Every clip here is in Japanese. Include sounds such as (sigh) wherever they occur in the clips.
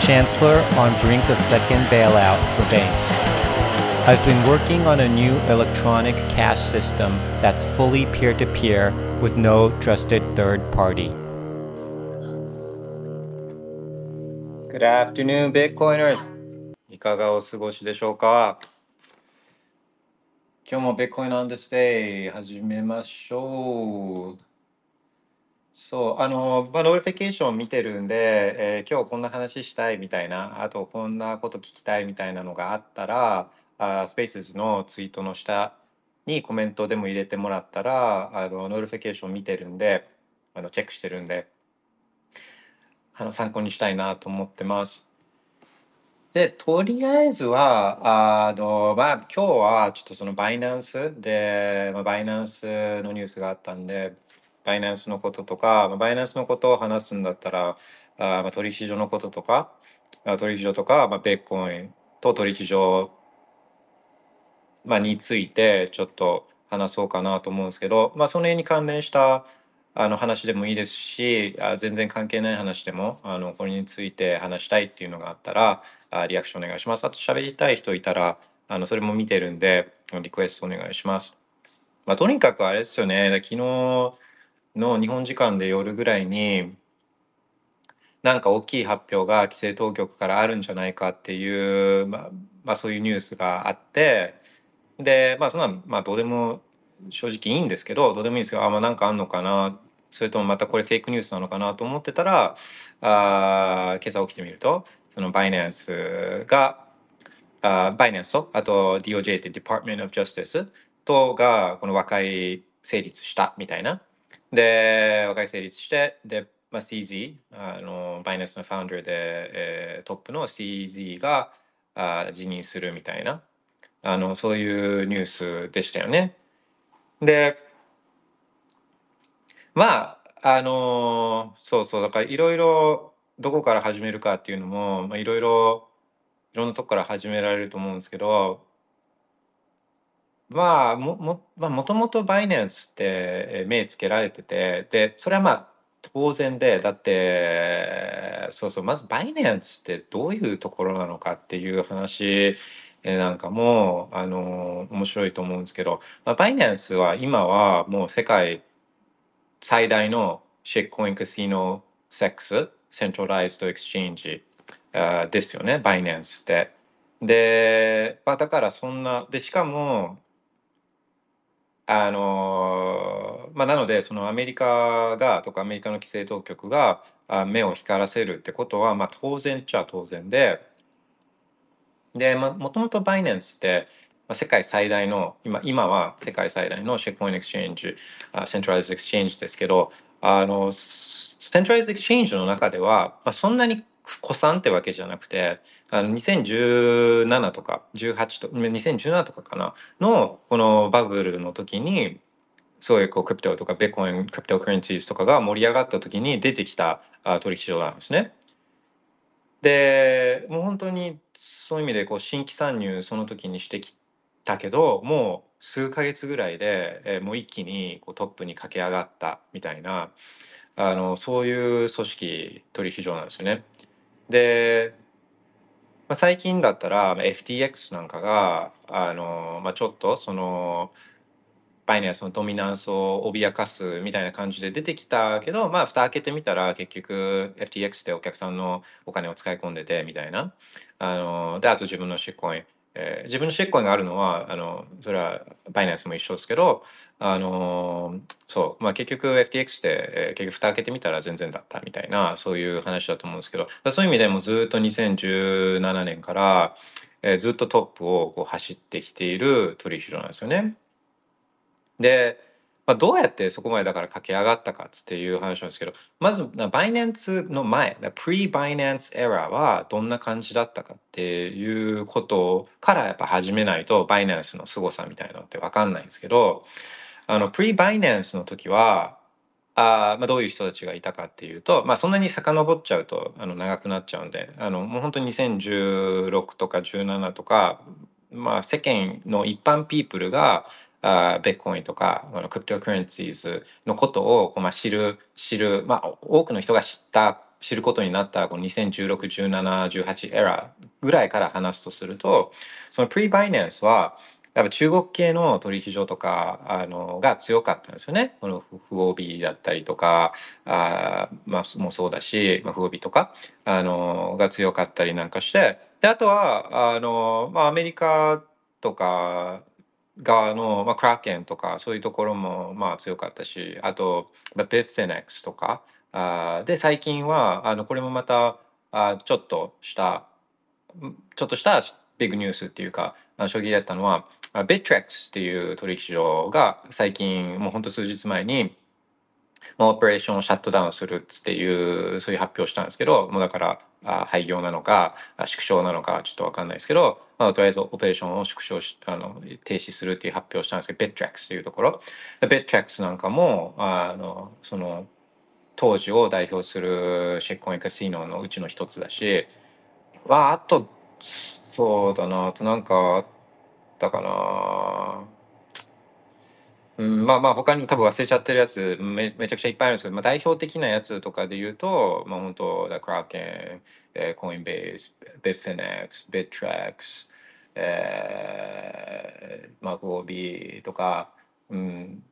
Chancellor on brink of second bailout for banks. I've been working on a new electronic cash system that's fully peer to peer with no trusted third party. Good afternoon, Bitcoiners! いかがお過ごしでしょうか今日も Bitcoin on this day 始めましょう。 そう、あの、まあ、 notification 見てるんで、えー今日こんな話したいみたいな、あとこんなこと聞きたいみたいなのがあったら、あ、 Spaces のツイートの下にコメントでも入れてもらったら、あの、 notification 見てるんで、あの、チェックしてるんで、あの、参考にしたいなと思ってます。で、とりあえずは、あの、まあ、今日はちょっとそのバイナンスで、まあ、バイナンスのニュースがあったんで、バイナンスのこととか、まバイナンスのことを話すんだったら、あまあ、取引所のこととか、取引所とか、まあ、ベッコインと取引所、まあ、についてちょっと話そうかなと思うんですけど、まあ、その辺に関連したあの話でもいいですし、あ全然関係ない話でも、あのこれについて話したいっていうのがあったら、あリアクションお願いします。あと喋りたい人いたら、あのそれも見てるんで、リクエストお願いします。まあ、とにかくあれですよね、昨日の日本時間で夜ぐらいに、なんか大きい発表が規制当局からあるんじゃないかっていう、まあ、まあそういうニュースがあって、で、まあそんな、まあどうでも正直いいんですけど、どうでもいいんですけど、あ、まあなんかあんのかな、それともまたこれフェイクニュースなのかなと思ってたら、あ今朝起きてみると、そのバイナンスが、あバイナンスと、あと DOJ って Department of Justice とがこの和解成立したみたいな。で、和解成立して、で、まあ、CZ、あの、バイナスのファウンダーで、えートップの CZ があ辞任するみたいな、あの、そういうニュースでしたよね。で、まあ、あのそうそう、だからいろいろどこから始めるかっていうのも、まあ、いろいろいろんなとこから始められると思うんですけど、まあ、も、も、もともとバイナンスってえ目つけられてて、で、それはまあ当然で、だって、そうそう、まずバイナンスってどういうところなのかっていう話えなんかも、あの面白いと思うんですけど、まあ、バイナンスは今はもう世界最大の shitcoin casino、CEX、centralized exchange ですよね、バイナンスって。で、まあ、だからそんな、で、しかも、あのまあ、なので、そのアメリカが、とかアメリカの規制当局が目を光らせるってことは、まあ、当然っちゃ当然で、で、まあ、もともとバイナンスって、世界最大の、今、今は世界最大の shitcoin exchange、centralized exchange ですけど、あの、 centralized exchange の中では、まあ、そんなに古参ってわけじゃなくて、あの2017とか18と、2017とかかな、のこのバブルの時に、そういうこう crypto とかビットコイン、 cryptocurrencies とかが盛り上がった時に出てきた取引所なんですね。で、もう本当にそういう意味でこう新規参入その時にしてきたけど、もう数ヶ月ぐらいで、えもう一気にこうトップに駆け上がったみたいな、あの、そういう組織取引所なんですよね。で、まあ、最近だったら FTX なんかが、あの、まあ、ちょっとその、バイナンスのドミナンスを脅かすみたいな感じで出てきたけど、まあ、蓋開けてみたら結局 FTX でお客さんのお金を使い込んでてみたいな。あの、で、あと自分のシッコイン。えー自分のシェックコインがあるのは、あの、それはバイナンスも一緒ですけど、あの、そう、まあ結局 FTX で、えー結局蓋開けてみたら全然だったみたいな、そういう話だと思うんですけど、そういう意味でもずっと2017年から、えーずっとトップをこう走ってきている取引所なんですよね。で、まあ、どうやってそこまでだから駆け上がったかっていう話なんですけど、まず、バイナンスの前、プリバイナンスエラーはどんな感じだったかっていうことからやっぱ始めないと、バイナンスの凄さみたいなのってわかんないんですけど、あの、プリバイナンスの時は、あまあ、どういう人たちがいたかっていうと、まあ、そんなに遡っちゃうとあの長くなっちゃうんであのもう本当に2016とか17とか、まあ、世間の一般ピープルがあベッコインとかあのクリプトカレンシーズのことをこう、まあ、知る知る、まあ、多くの人が知った知ることになったこの2016、17、18エラーぐらいから話すとするとそのプリバイナンスはやっぱ中国系の取引所とかあのが強かったんですよね。この不合日だったりとかあ、まあ、もそうだし、まあ、不合日とかあのが強かったりなんかしてであとはあの、まあ、アメリカとか側の、まあ、クラーケンとかそういうところもまあ強かったしあと、まあ、ベッフェネックスとかあで最近はあのこれもまたあちょっとしたちょっとしたビッグニュースっていうか衝撃だったのはベットレックスっていう取引所が最近もうほんと数日前にオペレーションをシャットダウンするっていうそういう発表をしたんですけどもうだからあ廃業なのか縮小なのかちょっと分かんないですけど、まあ、とりあえずオペレーションを縮小しあの停止するっていう発表したんですけどベットレックスっていうところ。ベットレックスなんかもあのその当時を代表する shitcoin casino のうちの一つだしわあとそうだなあとなんかあったかな。うん、まあまあ他にも多分忘れちゃってるやつめめちゃくちゃいっぱいあるんですけど、まあ、代表的なやつとかで言うと、まあ本当だ、クラーケン、えー、コインベース、ビットフィネックス、ビットトレックス、えー、まフオビーとか、うん、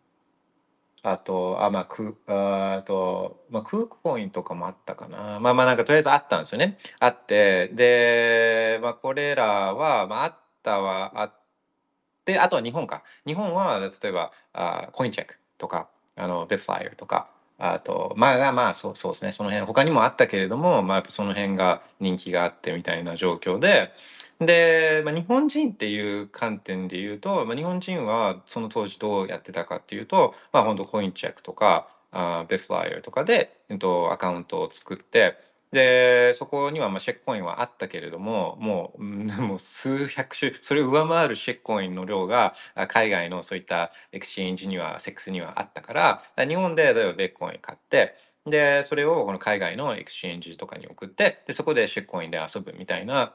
あと、あ、まあ、ク、ああと、まあ、クークコインとかもあったかな。まあまあ、なんかとりあえずあったんですよね。あって、で、まあ、これらは、まあ、あったはあって、あとは日本か。日本は、例えば、あコインチェックとか、あの、ベッファイアとか、あと、まあまあ、そうそうですね。その辺、他にもあったけれども、まあ、やっぱその辺が人気があってみたいな状況で、で、まあ、日本人っていう観点で言うと、まあ、日本人はその当時どうやってたかっていうと、まあ、本当コインチェックとか、あビットフライヤーとかで、えっと、アカウントを作って、で、そこにはまあ shitcoin はあったけれども、もう、(laughs) もう数百種、それを上回る shitcoin の量が海外のそういったエクスチェンジには、セックスにはあったから、日本で例えばビットコイン買って、で、それをこの海外の exchange とかに送って、で、そこで shitcoin で遊ぶみたいな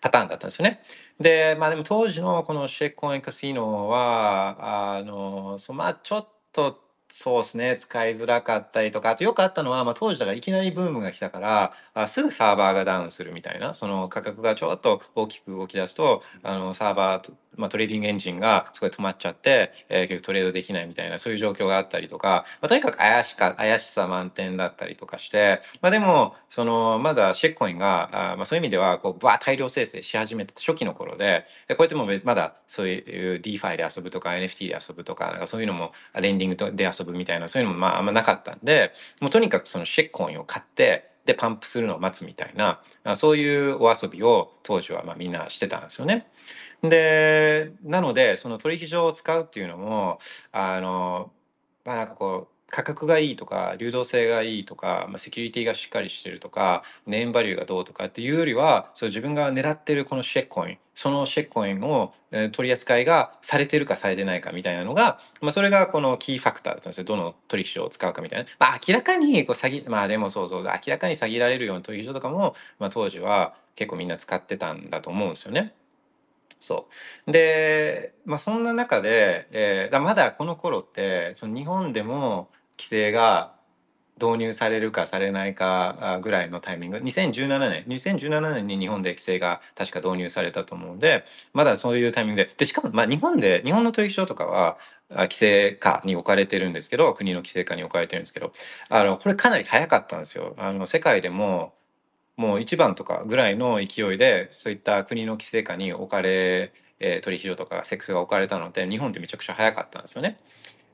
パターンだったんですよね。で、まあでも当時のこの shitcoin casino は、あの、そまあちょっとそうですね、使いづらかったりとか、あとよくあったのは、ま、当時だからいきなりブームが来たから、あすぐサーバーがダウンするみたいな、その価格がちょっと大きく動き出すと、あのサーバーとま、 trading engine がすごい止まっちゃって、え、結局トレードできないみたいな、そういう状況があったりとか、ま、とにかく怪しか、怪しさ満点だったりとかして、ま、でも、その、まだ shitcoin が、あま、そういう意味では、こう、バー大量生成し始めた初期の頃で、でこうやってもまだそういう DeFi で遊ぶとか NFT で遊ぶとか、なんかそういうのも、レンディングで遊ぶぶみたいな、そういうのもまああんまなかったんで、もうとにかくそのシェッコインを買って、でパンプするのを待つみたいなそういうお遊びを当時はまあみんなしてたんですよね。で、なので、その取引所を使うっていうのも、あの、まあなんかこう、価格がいいとか、流動性がいいとか、まあ、セキュリティがしっかりしてるとか、ネームバリューがどうとかっていうよりは、そう自分が狙ってるこのシェックコイン、そのシェックコインを、えー取り扱いがされてるかされてないかみたいなのが、まあ、それがこのキーファクターだったんですよ。どの取引所を使うかみたいな。まあ明らかにこう詐欺、まあでもそうそう、明らかに詐欺られるような取引所とかも、まあ当時は結構みんな使ってたんだと思うんですよね。そう。で、まあ、そんな中で、えー、まだこの頃ってその日本でも規制が導入されるかされないかぐらいのタイミング2017年2017年に日本で規制が確か導入されたと思うんでまだそういうタイミングででしかもまあ日本で日本の取引所とかは規制下に置かれてるんですけど国の規制下に置かれてるんですけどあのこれかなり早かったんですよ。あの世界でももう一番とかぐらいの勢いでそういった国の規制下に置かれ、え、取引所とかセックスが置かれたので日本ってめちゃくちゃ早かったんですよね。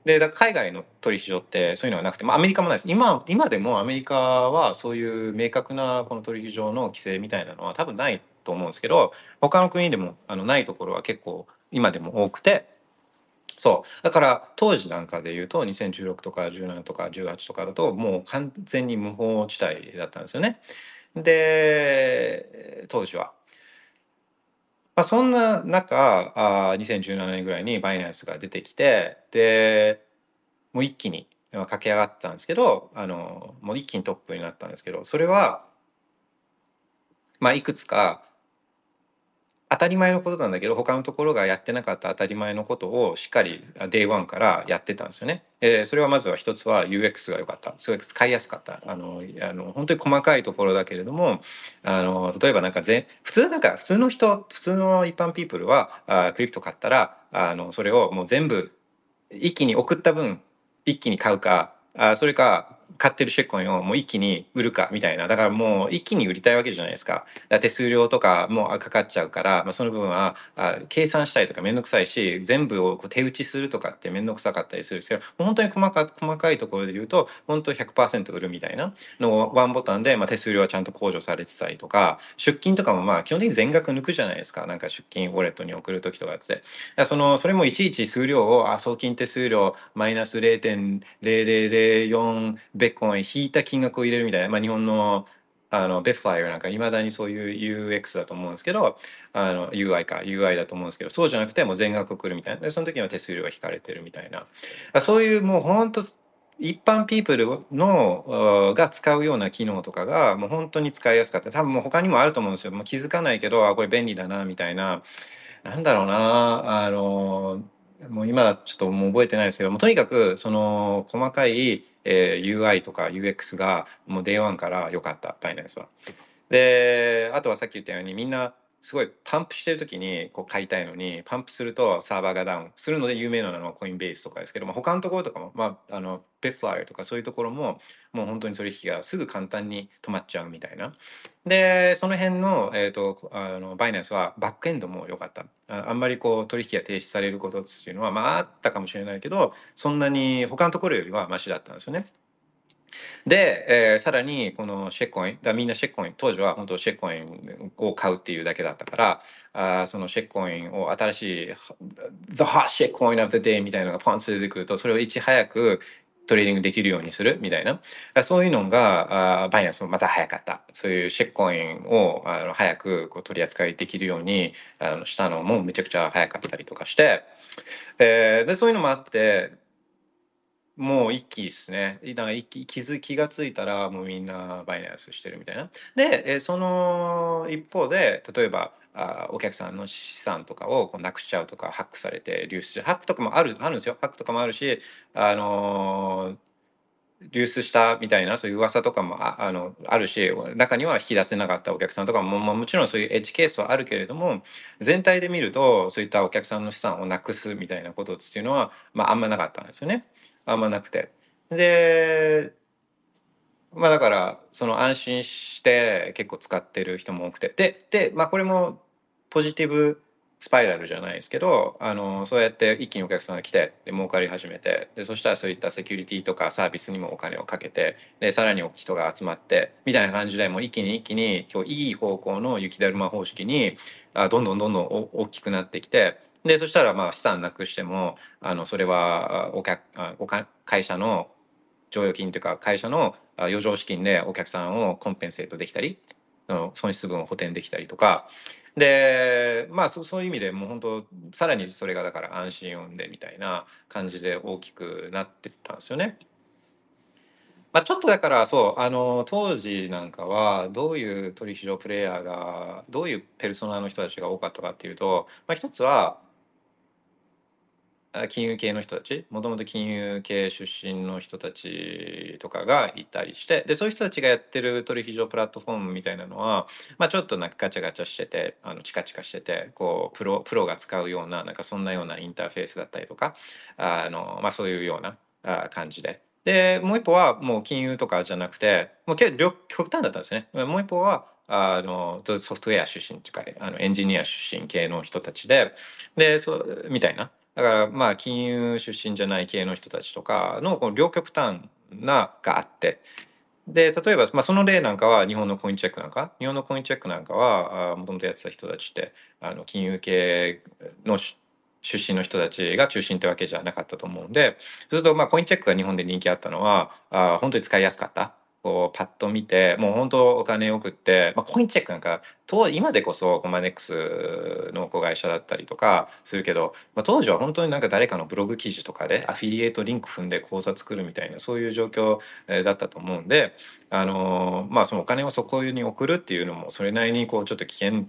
でだ海外の取引所ってそういうのはなくて、まあ、アメリカもないです今今でもアメリカはそういう明確なこの取引所の規制みたいなのは多分ないと思うんですけど他の国でもあのないところは結構今でも多くてそう。だから当時なんかで言うと2016とか17とか18とかだともう完全に無法地帯だったんですよね。で、当時は。まあ、そんな中、あ2017年ぐらいにバイナンスが出てきて、で、もう一気に駆け上がったんですけど、あの、もう一気にトップになったんですけど、それは、まあ、いくつか当たり前のことなんだけど他のところがやってなかった当たり前のことをしっかり Day1 からやってたんですよね。え、それはまずは一つは UX が良かったすごい使いやすかったあのあの本当に細かいところだけれどもあの例えばなんかぜ普通なんか普通の人普通の一般ピープルはあクリプト買ったらあのそれをもう全部一気に送った分一気に買うかあそれか買ってるシェコンをもう一気に売るかみたいな。だからもう一気に売りたいわけじゃないですか。手数料とかもかかっちゃうから、まあ、その部分はあ計算したりとか面倒くさいし全部をこう手打ちするとかって面倒くさかったりするんですけど本当に細か細かいところで言うと本当100%売るみたいなのをワンボタンで、まあ、手数料はちゃんと控除されてたりとか出金とかもまあ基本的に全額抜くじゃないですかなんか出金ウォレットに送る時とかって。そのそれもいちいち数量をあ送金手数料マイナス0.0004ベッコン引いた金額を入れるみたいな、まあ、日本のあのベフライなんかいまだにそういう UX だと思うんですけどあの UI か UI だと思うんですけどそうじゃなくてもう全額送るみたいな。でその時には手数料が引かれてるみたいな。そういうもう本当一般ピープルのが使うような機能とかがもう本当に使いやすかった。多分もう他にもあると思うんですよ。もう気づかないけどあこれ便利だなみたいな。なんだろうなあのもう今ちょっともう覚えてないですけどもとにかくその細かい、えー、UI とか UX がもう Day1 から良かったバイナンスは。であとはさっき言ったようにみんなすごいパンプしてる時にこう買いたいのにパンプするとサーバーがダウン。するので有名なのはコインベースとかですけども他のところとかも、まあ、あのペフライとかそういうところももう本当に取引がすぐ簡単に止まっちゃうみたいな。でその辺の,、えーと、あのバイナンスはバックエンドも良かった。あんまりこう取引が停止されることっていうのはまああったかもしれないけどそんなに他のところよりはマシだったんですよね。で、えー、さらにこのシェッコインだみんなシェッコイン当時は本当シェッコインを買うっていうだけだったからあそのシェッコインを新しい The hot shit coin of the day みたいなのがポンと出てくるとそれをいち早くtrading できるようにするみたいな。そういうのがあバイナンスもまた早かった。そういう shitcoin をあの早くこう取り扱いできるようにあのしたのもめちゃくちゃ早かったりとかして、えー、でそういうのもあってもう一気ですね。なんか一気気づ気がついたらもうみんなバイナンスしてるみたいな。で、えその一方で例えばあお客さんの資産とかをこうなくしちゃうとかハックされて流出ハックとかもあるあるんですよハックとかもあるし、あのー流出したみたいなそういう噂とかもああのあるし中には引き出せなかったお客さんとかも、まあ、もちろんそういうエッジケースはあるけれども全体で見るとそういったお客さんの資産をなくすみたいなことっていうのは、まあ、あんまなかったんですよね。あんまなくて。で、まあだから、その安心して結構使ってる人も多くて。で、で、まあこれもポジティブスパイラルじゃないですけど、あの、そうやって一気にお客さんが来て、で、儲かり始めて、で、そしたらそういったセキュリティとかサービスにもお金をかけて、で、さらに人が集まって、みたいな感じで、もう一気に一気に、今日いい方向の雪だるま方式に、あどんどんどんどん大きくなってきて、でそしたらまあ資産なくしてもあのそれはお客おか会社の剰余金というか会社の余剰資金でお客さんをコンペンセートできたり損失分を補填できたりとかでまあそそういう意味でもう本当さらにそれがだから安心を生んでみたいな感じで大きくなってったんですよね。まあ、ちょっとだからそうあの当時なんかはどういう取引所プレイヤーがどういうペルソナの人たちが多かったかっていうと、まあ、一つは金融系の人たちもともと金融系出身の人たちとかがいたりしてでそういう人たちがやってる取引所プラットフォームみたいなのは、まあ、ちょっとなんかガチャガチャしててあのチカチカしててこうプロプロが使うようななんかそんなようなインターフェースだったりとかあの、まあ、そういうような感じで。でもう一歩はもう金融とかじゃなくてもう極端だったんですね。もう一歩はあのソフトウェア出身というかあのエンジニア出身系の人たちででそみたいなだからまあ金融出身じゃない系の人たちとかのこの両極端ながあってで例えば、まあ、その例なんかは日本のコインチェックなんか日本のコインチェックなんかはもともとやってた人たちってあの金融系の出身の人たちが中心ってわけじゃなかったと思うんでそうするとまあコインチェックが日本で人気あったのはあ本当に使いやすかった。こうパッと見てもう本当お金を送って、まあ、コインチェックなんか当今でこそコマネックスの子会社だったりとかするけど、まあ、当時は本当になんか誰かのブログ記事とかでアフィリエイトリンク踏んで口座作るみたいなそういう状況だったと思うんであのまあそのお金をそこに送るっていうのもそれなりにこうちょっと危険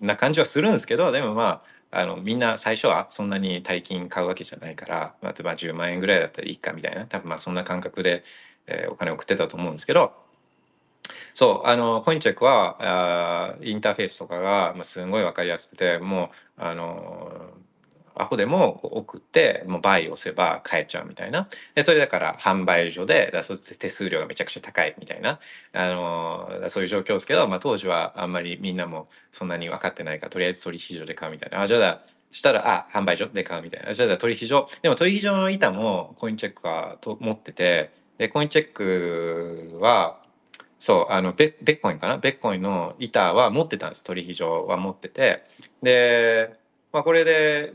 な感じはするんですけどでもまああのみんな最初はそんなに大金買うわけじゃないから、まあ、例えば10万円ぐらいだったらいいかみたいな多分まあそんな感覚でえー、お金を送ってたと思うんですけどそうあのコインチェックはあインターフェースとかが、まあ、すごい分かりやすくてもうあのアホでも送ってもうバイ押せば買えちゃうみたいな。でそれだから販売所でだそ手数料がめちゃくちゃ高いみたいな。あのそういう状況ですけど、まあ、当時はあんまりみんなもそんなに分かってないからとりあえず取引所で買うみたいな。あじゃあしたらあ販売所で買うみたいな。じゃあ取引所。でも取引所の板もコインチェックがと持っててで、コインチェックは、そう、あの、ベベッコインかな？ベッコインの板は持ってたんです。取引所は持ってて。で、まあ、これで、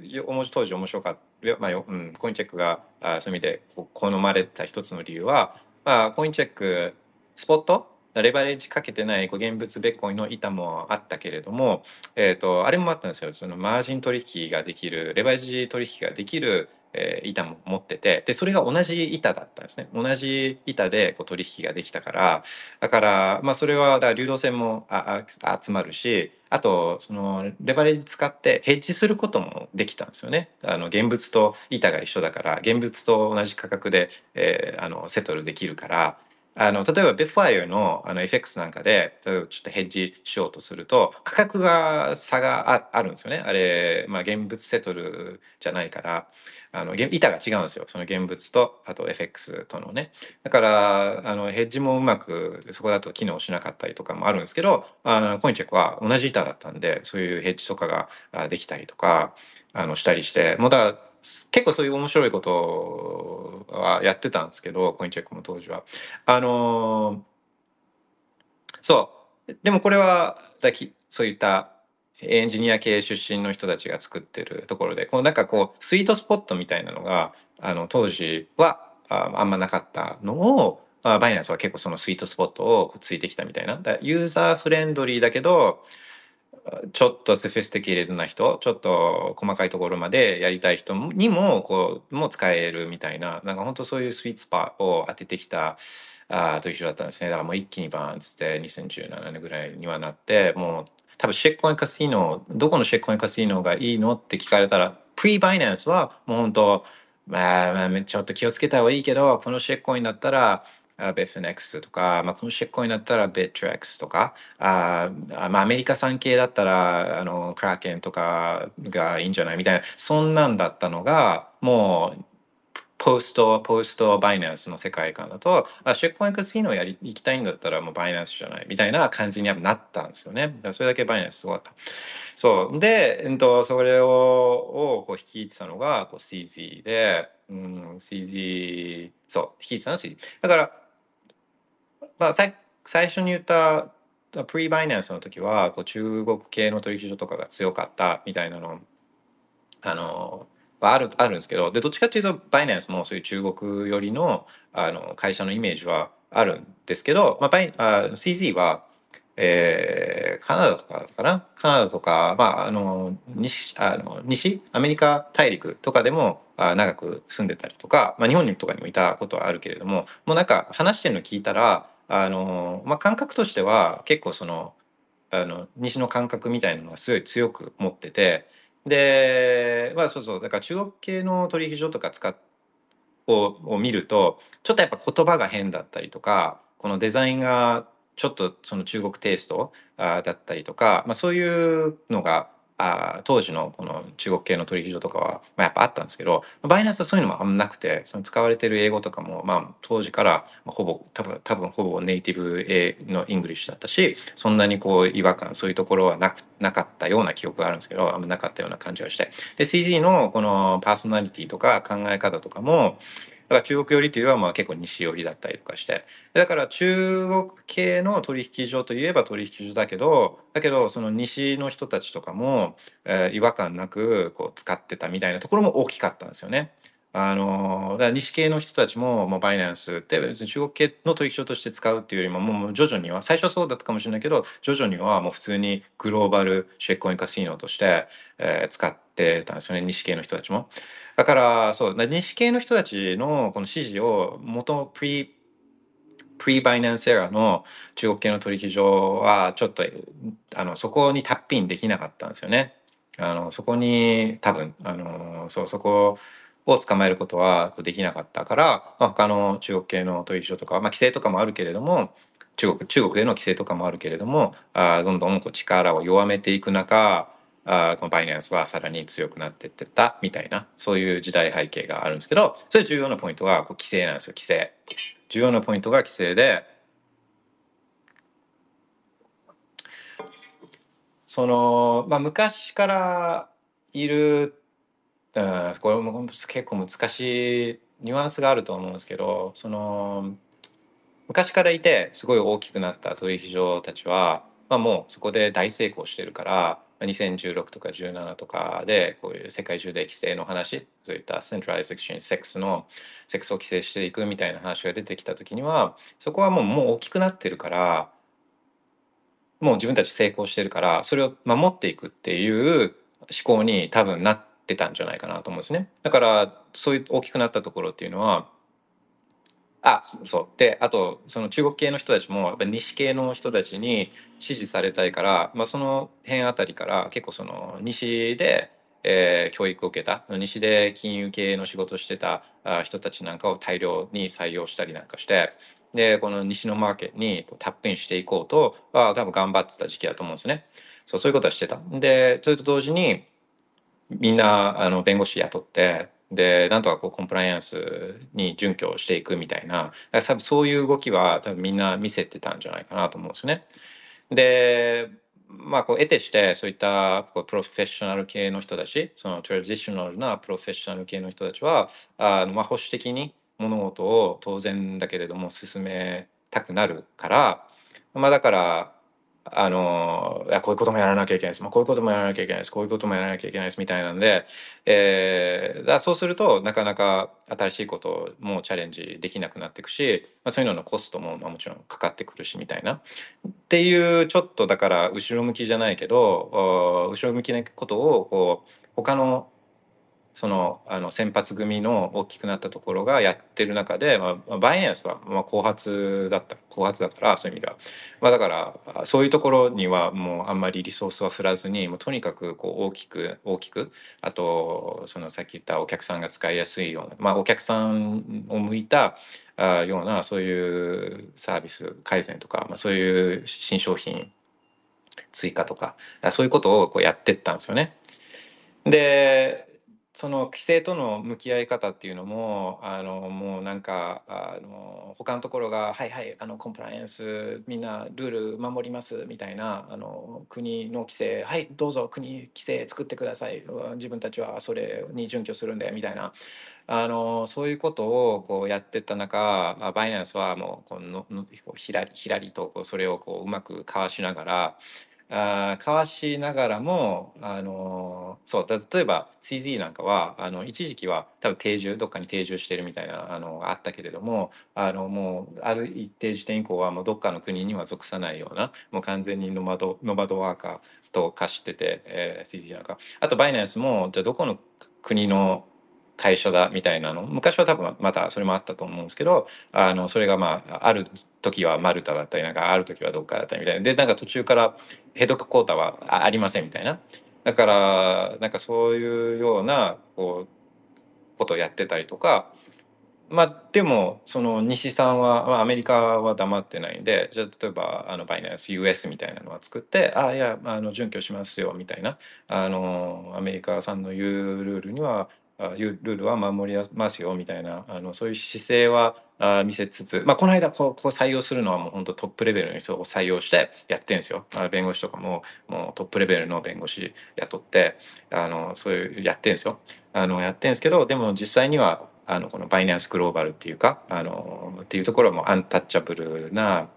当時面白かった、まあうん、コインチェックが、あそういう意味で好まれた一つの理由は、まあ、コインチェック、スポット？レバレッジかけてない現物ベッコインの板もあったけれども、えーと、あれもあったんですよそのマージン取引ができるレバレッジ取引ができる、えー、板も持っててでそれが同じ板だったんですね。同じ板でこう取引ができたから。だからまあそれはだから流動性もああ集まるしあとそのレバレッジ使ってヘッジすることもできたんですよね。あの現物と板が一緒だから現物と同じ価格で、えー、あのセトルできるから。あの例えばビッファイアのあの FX なんかで例えばちょっとヘッジしようとすると価格が差があるんですよね。あれ、まあ、現物セトルじゃないからあの板が違うんですよ。その現物とあと FX とのね。だからあのヘッジもうまくそこだと機能しなかったりとかもあるんですけどあのコインチェックは同じ板だったんでそういうヘッジとかができたりとかあのしたりしてもうだ結構そういう面白いことはやってたんですけどコインチェックも当時は。あの、そうでもこれはだきそういったエンジニア系出身の人たちが作ってるところでこうなんかこう sweet spot みたいなのがあの当時はああんまなかったのをバイナンスは結構その sweet spot をついてきたみたいなユーザーフレンドリーだけどちょっと sophisticate な人ちょっと細かいところまでやりたい人にもこうも使えるみたいななんか本当そういう sweet spot を当ててきたあと一緒だったんですね。だからもう一気にバーンつって2017年ぐらいにはなってもう多分シェックコインカシノどこのシェックコインカシノがいいのって聞かれたらプリバイナンスはもう本当まあ、まあ、ちょっと気をつけた方がいいけどこのシェックコインだったらベフネックスとか、まあ、このシェックコインだったらベットレックスとか、あまあ、アメリカ産系だったら、あの、クラーケンとかがいいんじゃないみたいな、そんなんだったのが、もう、ポスト、ポストバイナンスの世界観だと、あシェックコインカスノをやり行きたいんだったらもうバイナンスじゃないみたいな感じになったんですよね。それだけバイナンスすごかった。そう。で、えっと、それををこう率いてたのがこう CZ で、うん、CZ、そう、率いてたの CZ。だから、まあ、最初に言ったプリバイナンスの時はこう中国系の取引所とかが強かったみたいなのあのはあるあるんですけどでどっちかっていうとバイナンスもそういう中国寄りのあの会社のイメージはあるんですけど、まあ、バイあ CZ はえー、カナダとかかな？カナダとか、まあ、あの西あの西？アメリカ大陸とかでもあ長く住んでたりとか、まあ、日本とかにもいたことはあるけれどももうなんか話してるの聞いたらあの、まあ、感覚としては結構そのあの西の感覚みたいなのがすごい強く持っててでまあそうそうだから中国系の取引所とか使をを見るとちょっとやっぱ言葉が変だったりとかこのデザインがちょっとその中国テイストあだったりとか、まあ、そういうのがあ当時のこの中国系の取引所とかは、まあ、やっぱあったんですけどバイナンスはそういうのもあんまなくてその使われてる英語とかも、まあ、当時からほぼ多分多分ほぼネイティブの English だったしそんなにこう違和感そういうところはなくなかったような記憶があるんですけどあんまなかったような感じがして。で CG のこのパーソナリティとか考え方とかもだから中国寄りというよりはまあ結構西寄りだったりとかしてだから中国系の取引所といえば取引所だけどだけどその西の人たちとかも、えー、違和感なくこう使ってたみたいなところも大きかったんですよね。あのだから西系の人たちももうバイナンスって別に中国系の取引所として使うっていうよりももう徐々には最初そうだったかもしれないけど徐々にはもう普通にグローバルシェッコインカシノとして、えー、使ってたんですよね西系の人たちも。だからそう西系の人たちのこの指示を元プリプリバイナンスエラーの中国系の取引所はちょっとあのそこにタッピンできなかったんですよね。あのそこに多分あのそうそこを捕まえることはできなかったから、まあ、他の中国系の取引所とか、まあ、規制とかもあるけれども中国中国での規制とかもあるけれどもあどんどんこう力を弱めていく中あこのバイナンスはさらに強くなっていってたみたいなそういう時代背景があるんですけどそれ重要なポイントはこう規制なんですよ規制。重要なポイントが規制でその、まあ、昔からいるうん、これも結構難しいニュアンスがあると思うんですけどその昔からいてすごい大きくなった取引所たちは、まあ、もうそこで大成功してるから2016とか17とかでこういう世界中で規制の話そういったセントライズエクシェンジセックスのセックスを規制していくみたいな話が出てきた時にはそこはもうもう大きくなってるからもう自分たち成功してるからそれを守っていくっていう思考に多分なってたんじゃないかなと思うんですね。だからそういう大きくなったところっていうのはあそうであとその中国系の人たちもやっぱ西系の人たちに支持されたいから、まあ、その辺あたりから結構その西で、えー、教育を受けた西で金融系の仕事をしてた人たちなんかを大量に採用したりなんかしてでこの西のマーケットにタップインしていこうとは多分頑張ってた時期だと思うんですね。そうそういうことはしてた。でそれと同時にみんなあの弁護士雇ってでなんとかこうコンプライアンスに準拠していくみたいな多分そういう動きは多分みんな見せてたんじゃないかなと思うんですね。でまあこう得てしてそういったこうプロフェッショナル系の人たちそのトラディショナルなプロフェッショナル系の人たちはあのまあ保守的に物事を当然だけれども進めたくなるからまあだからあのいやこういうこともやらなきゃいけないです、まあ、こういうこともやらなきゃいけないですこういうこともやらなきゃいけないですみたいなんで、えー、だそうするとなかなか新しいこともチャレンジできなくなっていくし、まあ、そういうののコストも、まあ、もちろんかかってくるしみたいな。っていうちょっとだから後ろ向きじゃないけど後ろ向きなことをこう他のそのあの先発組の大きくなったところがやってる中で、まあ、バイナンスはまあ後発だった後発だからそういう意味では、まあ、だからそういうところにはもうあんまりリソースは振らずにもうとにかくこう大きく大きくあとそのさっき言ったお客さんが使いやすいような、まあ、お客さんを向いたあようなそういうサービス改善とか、まあ、そういう新商品追加とかそういうことをこうやってったんですよね。でその規制との向き合い方っていうのもあのもうなんかあの他のところが「はいはいあのコンプライアンスみんなルール守ります」みたいなあの国の規制「はいどうぞ国規制作ってください。自分たちはそれに準拠するんで」みたいな。あのそういうことをこうやってった中バイナンスはもうこののひらりひらりとこうそれをこううまくかわしながらあ交わしながらもあのそう例えば CZ なんかはあの一時期は多分定住どっかに定住してるみたいなあのがあったけれどもあのもうある一定時点以降はもうどっかの国には属さないようなもう完全にノマドノマドワーカーと化してて、えー、CZ なんか。あとバイナンスもじゃあどこの国の対象だみたいなの。昔は多分またそれもあったと思うんですけどあのそれがまあある時はマルタだったりなんかある時はどっかだったりみたいな。でなんか途中からヘドクォータはありませんみたいな。だからなんかそういうようなこうことをやってたりとか。まあでもその西さんは、まあ、アメリカは黙ってないんでじゃあ例えばあのバイナンス US みたいなのは作ってああいやあの準拠しますよみたいな。あのアメリカさんの言うルールにはいうルールは守りますよみたいなあのそういう姿勢はあ見せつつ、まあ、この間こうこう採用するのはもう本当トップレベルの人を採用してやってるんですよ。あ弁護士とかももうトップレベルの弁護士雇ってあのそういうやってるんですよ。あのやってるんですけどでも実際にはあのこのバイナンスグローバルっていうかあのっていうところもアンタッチャブルな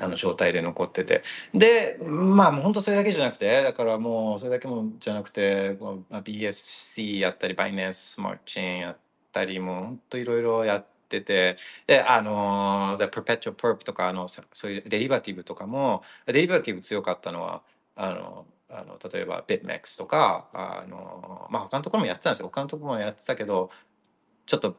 あの状態で残ってて。でまあもう本当それだけじゃなくてだからもうそれだけもじゃなくて BSC やったりバイナンススマートチェーンやったりもう本当いろいろやってて。であの The Perpetual Perp とかあのそういうデリバティブとかもデリバティブ強かったのはあのあの例えば BitMEX とかあのまあ他のところもやってたんですよ。他のところもやってたけどちょっと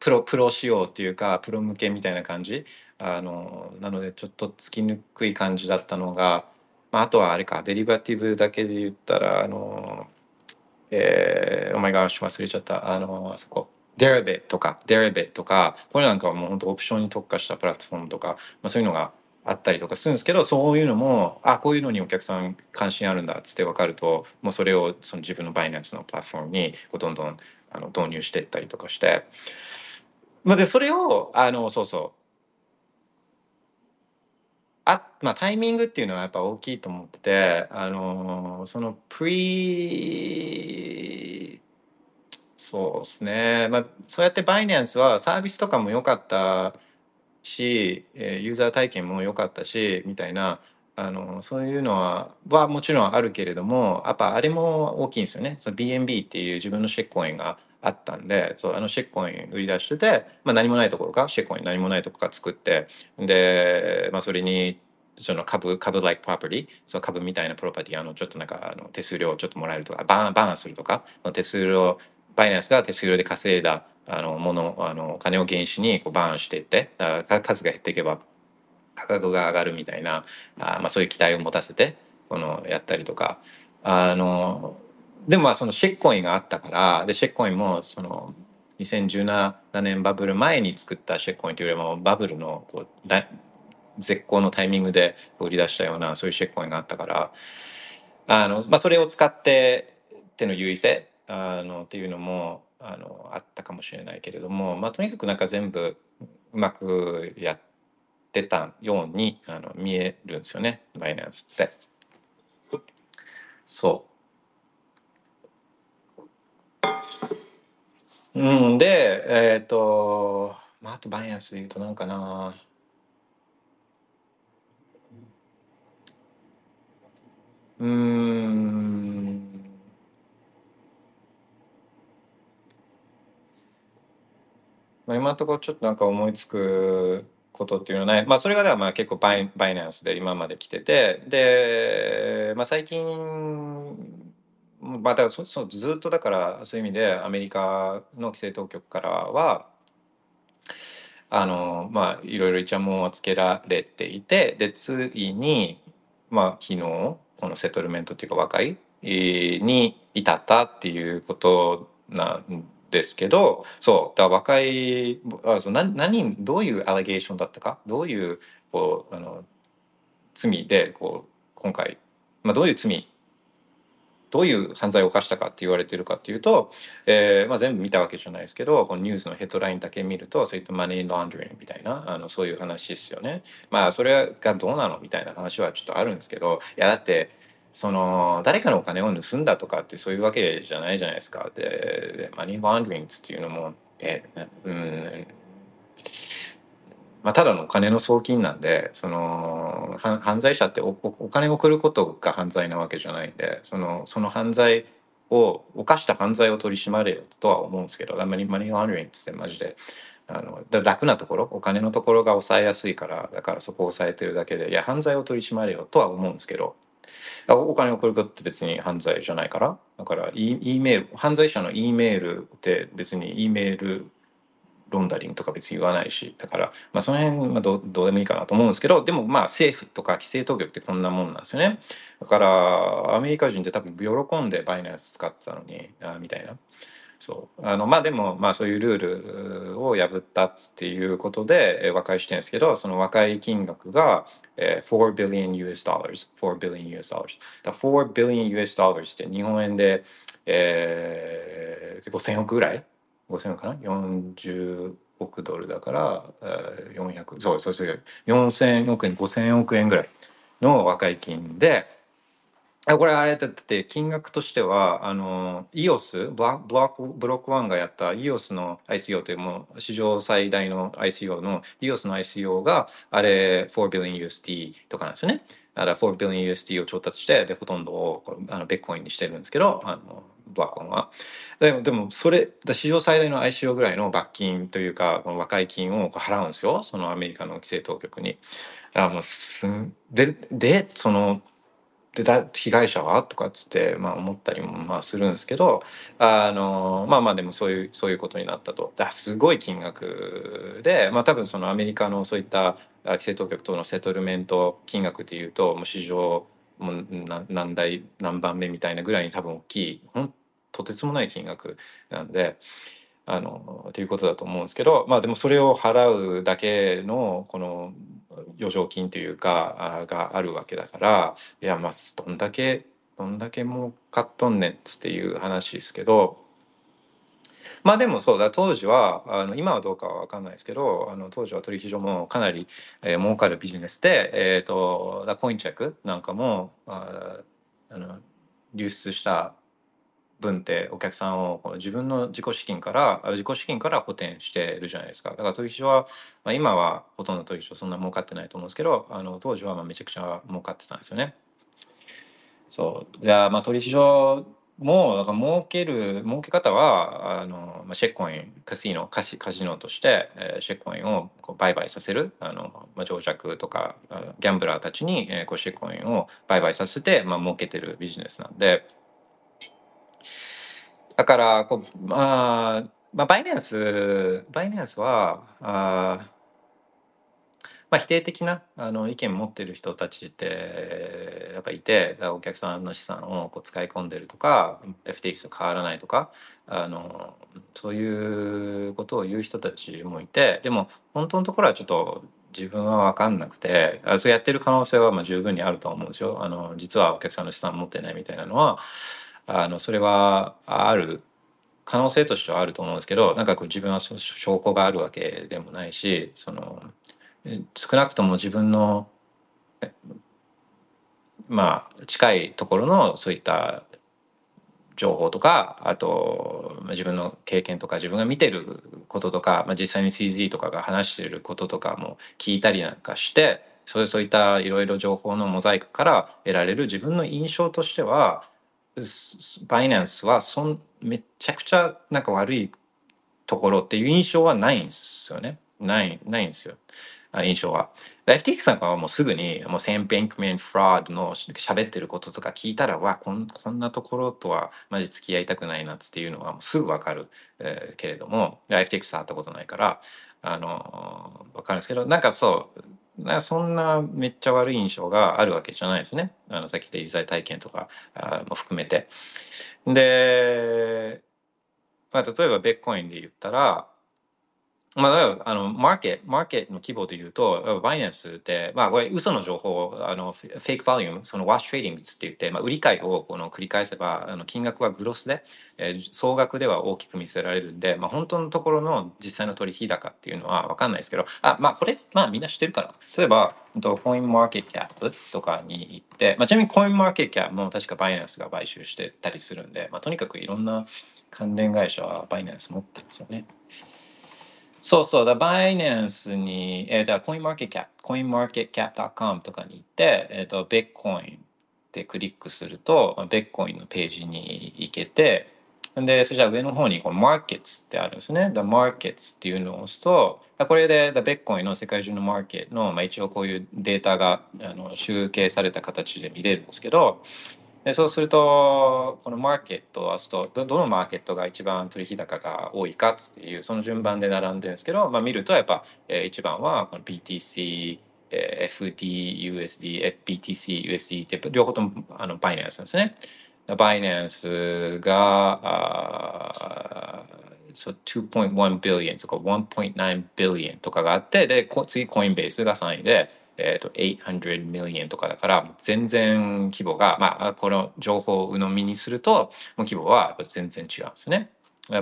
プロプロ仕様っていうかプロ向けみたいな感じ。あのなのでちょっとつきにくい感じだったのが、まあ、あとはあれかデリバティブだけで言ったらあのえー、お前が忘れちゃった。あのあそこ。デレベとかデレベとかこれなんかはもう本当オプションに特化したプラットフォームとか、まあ、そういうのがあったりとかするんですけどそういうのもあこういうのにお客さん関心あるんだっつって分かるともうそれをその自分のバイナンスのプラットフォームにこうどんどんあの導入していったりとかして、まあ、でそれをあのそうそうあまあ、タイミングっていうのはやっぱ大きいと思ってて、あのそのプリそうですね、まあ、そうやってバイナンスはサービスとかも良かったし、えーユーザー体験も良かったしみたいなあのそういうのははもちろんあるけれどもやっぱあれも大きいんですよね。その BNB っていう自分のシェッコインがあったんでそうあのシェッコイン売り出してて、まあ、何もないところかシェッコイン何もないところか作ってで、まあ、それにその株株 like property その株みたいなプロパティあのちょっとなんかあの手数料をちょっともらえるとかバーンバーンするとか手数料バイナンスが手数料で稼いだあのものあの金を原資にこうバーンしていってだから数が減っていけば価格が上がるみたいなあ、まあ、そういう期待を持たせてこのやったりとかあのでもまあそのシェッコインがあったからでシェッコインもその2017年バブル前に作ったシェッコインというよりもバブルのこうだ絶好のタイミングで売り出したようなそういうシェッコインがあったからあの、まあ、それを使って手の優位性あのっていうのもあのあったかもしれないけれども、まあ、とにかくなんか全部うまくやってたようにあの見えるんですよねバイナンスって。そううんでえっ、とまああとバイナンスで言うとなんかな。うーん。まあ、今のところちょっとなんか思いつくことっていうのはない、まあ、それがではまあ結構バイバイナンスで今まで来てて。で、まあ、最近まあ、だからそそずっとだからそういう意味でアメリカの規制当局からはあのまあいろいろイチャモンはつけられていてでついにまあ昨日このセトルメントっていうか和解に至ったっていうことなんですけどそうだから和解あそう何何どういうアレゲーションだったかどういうこうあの罪でこう今回、まあ、どういう罪どういう犯罪を犯したかって言われてるかっていうと、えーまあ、全部見たわけじゃないですけどこのニュースのヘッドラインだけ見るとそういったマネーロンドリングみたいなあのそういう話ですよね。まあそれがどうなのみたいな話はちょっとあるんですけどいやだってその誰かのお金を盗んだとかってそういうわけじゃないじゃないですか。でマネーロンドリングっていうのもえうんまあ、ただのお金の送金なんでその犯罪者ってお金を送ることが犯罪なわけじゃないんでそのその犯罪を犯した犯罪を取り締まれよとは思うんですけどあんまりマネーロンドリングってマジであの楽なところお金のところが抑えやすいからだからそこを抑えてるだけでいや犯罪を取り締まれよとは思うんですけどお金を送ることって別に犯罪じゃないからだから e メール犯罪者の E メールって別に E メールロンダリングとか別に言わないしだから、まあ、その辺はどどうでもいいかなと思うんですけどでもまあ政府とか規制当局ってこんなもんなんですよね。だからアメリカ人って多分喜んでバイナンス使ってたのにあみたいな。そう。あのまあでもまあそういうルールを破ったっていうことで、え和解してるんですけどその和解金額が、えー、4 billion US dollars 4 billion US dollars だ4 billion US dollars って日本円で、えー、5000億ぐらい5000かな？40億ドルだから、えー、400そうそうそう4000億円5000億円ぐらいの和解金でこれあれだって金額としてはあの EOS ブラブロックブロック1がやった EOS の ICO というもう史上最大の ICO の EOS の ICO があれ4 billion USD とかなんですよね。だから4 billion USD を調達してでほとんどをあのベッコインにしてるんですけどあのブラック1は。でもでもそれ史上最大の ICO ぐらいの罰金というかこの和解金を払うんですよそのアメリカの規制当局に。あもうすんででそのでだ被害者はとかっつって、まあ、思ったりもまあするんですけどあのまあまあでもそういうそういうことになったとだすごい金額で、まあ、多分そのアメリカのそういった規制当局とのセトルメント金額でいうともう史上もう何代何番目みたいなぐらいに多分大きいほんとてつもない金額なんで。あのっていうことだと思うんですけどまあでもそれを払うだけのこの余剰金というかあがあるわけだからいやまあどんだけどんだけ儲かっとんねんっていう話ですけどまあでもそうだ当時はあの今はどうかは分かんないですけどあの当時は取引所もかなり、えー儲かるビジネスで、えー、とだコインチェックなんかもああの流出した分ってお客さんをこう自分の自己資金から自己資金から補填してるじゃないですかだから取引所は、まあ、今はほとんど取引所そんな儲かってないと思うんですけどあの当時はまあめちゃくちゃ儲かってたんですよね。そうじゃあまあ取引所もだから儲ける儲け方はあの、まあ、シェッコインカシノカシカジノとして、えーシェッコインをこう売買させるあの、まあ、情弱とかギャンブラーたちに、えーこうシェッコインを売買させて、まあ、儲けてるビジネスなんで。だからこう、まあ、まあ、バイナンス、バイナンスは、あまあ、否定的なあの意見持ってる人たちってやっぱいて、お客さんの資産をこう使い込んでるとか、FTX と変わらないとか、あのそういうことを言う人たちもいて、でも本当のところはちょっと自分は分かんなくて、あそうやってる可能性はまあ十分にあると思うんですよ。あの実はお客さんの資産持ってないみたいなのは、あのそれはある可能性としてはあると思うんですけどなんかこう自分はそ証拠があるわけでもないしその少なくとも自分のまあ近いところのそういった情報とかあと自分の経験とか自分が見てることとか、まあ、実際に CZ とかが話してることとかも聞いたりなんかしてそういうそういったいろいろ情報のモザイクから得られる自分の印象としてはバイナンスはそんめちゃくちゃなんか悪いところっていう印象はないんですよね。ない、ないんですよ。あ印象は。FTX さんかはもうすぐに、もうセンペンクメンフラッドのし喋ってることとか聞いたら、わ、こんこんなところとはマジ付き合いたくないなっていうのはもうすぐわかる、えーけれども、FTX さん会ったことないから、あのーわかるんですけど、なんかそう、そんなめっちゃ悪い印象があるわけじゃないですね。あのさっき言った有罪体験とかも含めて。で、まあ、例えばビットコインで言ったら、まあ、あのマーケット、マーケットの規模で言うと、バイナンスって、まあ、これ、嘘の情報、あの fake volume、その wash trading って言って、まあ、売り買いをこの繰り返せば、あの金額はグロスで、えー総額では大きく見せられるんで、まあ、本当のところの実際の取引高っていうのは分かんないですけど、あ、まあ、これ、まあ、みんな知ってるから。例えば、コインマーケットキャップとかに行って、まあ、ちなみにコインマーケットキャップも確かバイナンスが買収してたりするんで、まあ、とにかくいろんな関連会社はバイナンス持ってるんですよね。そうそう、バイナンスに、えー、だコインマーケットキャップ、コインマーケットキャップ .com とかに行って、えっ、と、ベッコインってクリックすると、まあベッコインのページに行けて、で、そしたら上の方にこのマーケッツってあるんですね。The Markets っていうのを押すと、これで The ベッコインの世界中のマーケットの、まあ、一応こういうデータがあの集計された形で見れるんですけど、でそうするとこのマーケットを押すとどどのマーケットが一番取引高が多いかっていうその順番で並んでるんですけど、まあ、見るとやっぱ、えー一番はこの BTC、え FD、USD、え BTC、USD って両方ともあのバイナンスなんですね。バイナンスがあそう2.1 billion とか1.9 billion とかがあってで次コインベースが3位で、えー、と800 million とかだから全然規模が、まあ、この情報を鵜呑みにするともう規模は全然違うんですね。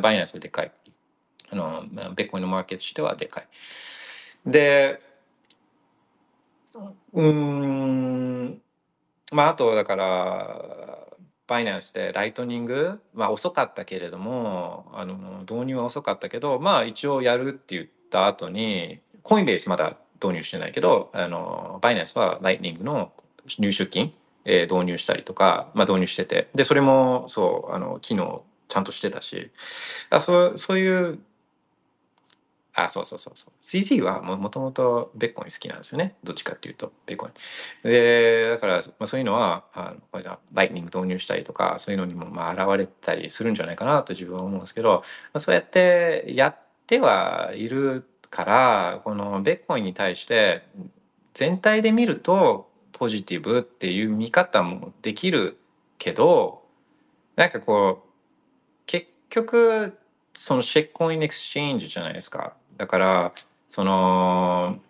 バイナンスはでかい。あのベッコインのマーケットとしてはでかい。で、うん、まあ、あと、だから、バイナンスでライトニング、まあ、遅かったけれども、あの、導入は遅かったけど、まあ、一応やるって言った後に、コインベースまだ導入してないけど、あの、バイナンスはライトニングの入出金、えー導入したりとか、まあ、導入してて、で、それも、そう、あの、機能ちゃんとしてたし、あそうそういう、あ、そうそうそうそう。CZ はももともとベッコイン好きなんですよね。どっちかっていうと、ベッコイン。で、だから、まあ、そういうのは、あのこれライトニング導入したりとか、そういうのにもまあ現れたりするんじゃないかなと自分は思うんですけど、まあ、そうやってやってはいるから、このビットコインに対して全体で見るとポジティブっていう見方もできるけど、なんかこう、結局、その shitcoin exchange じゃないですか。だから、その、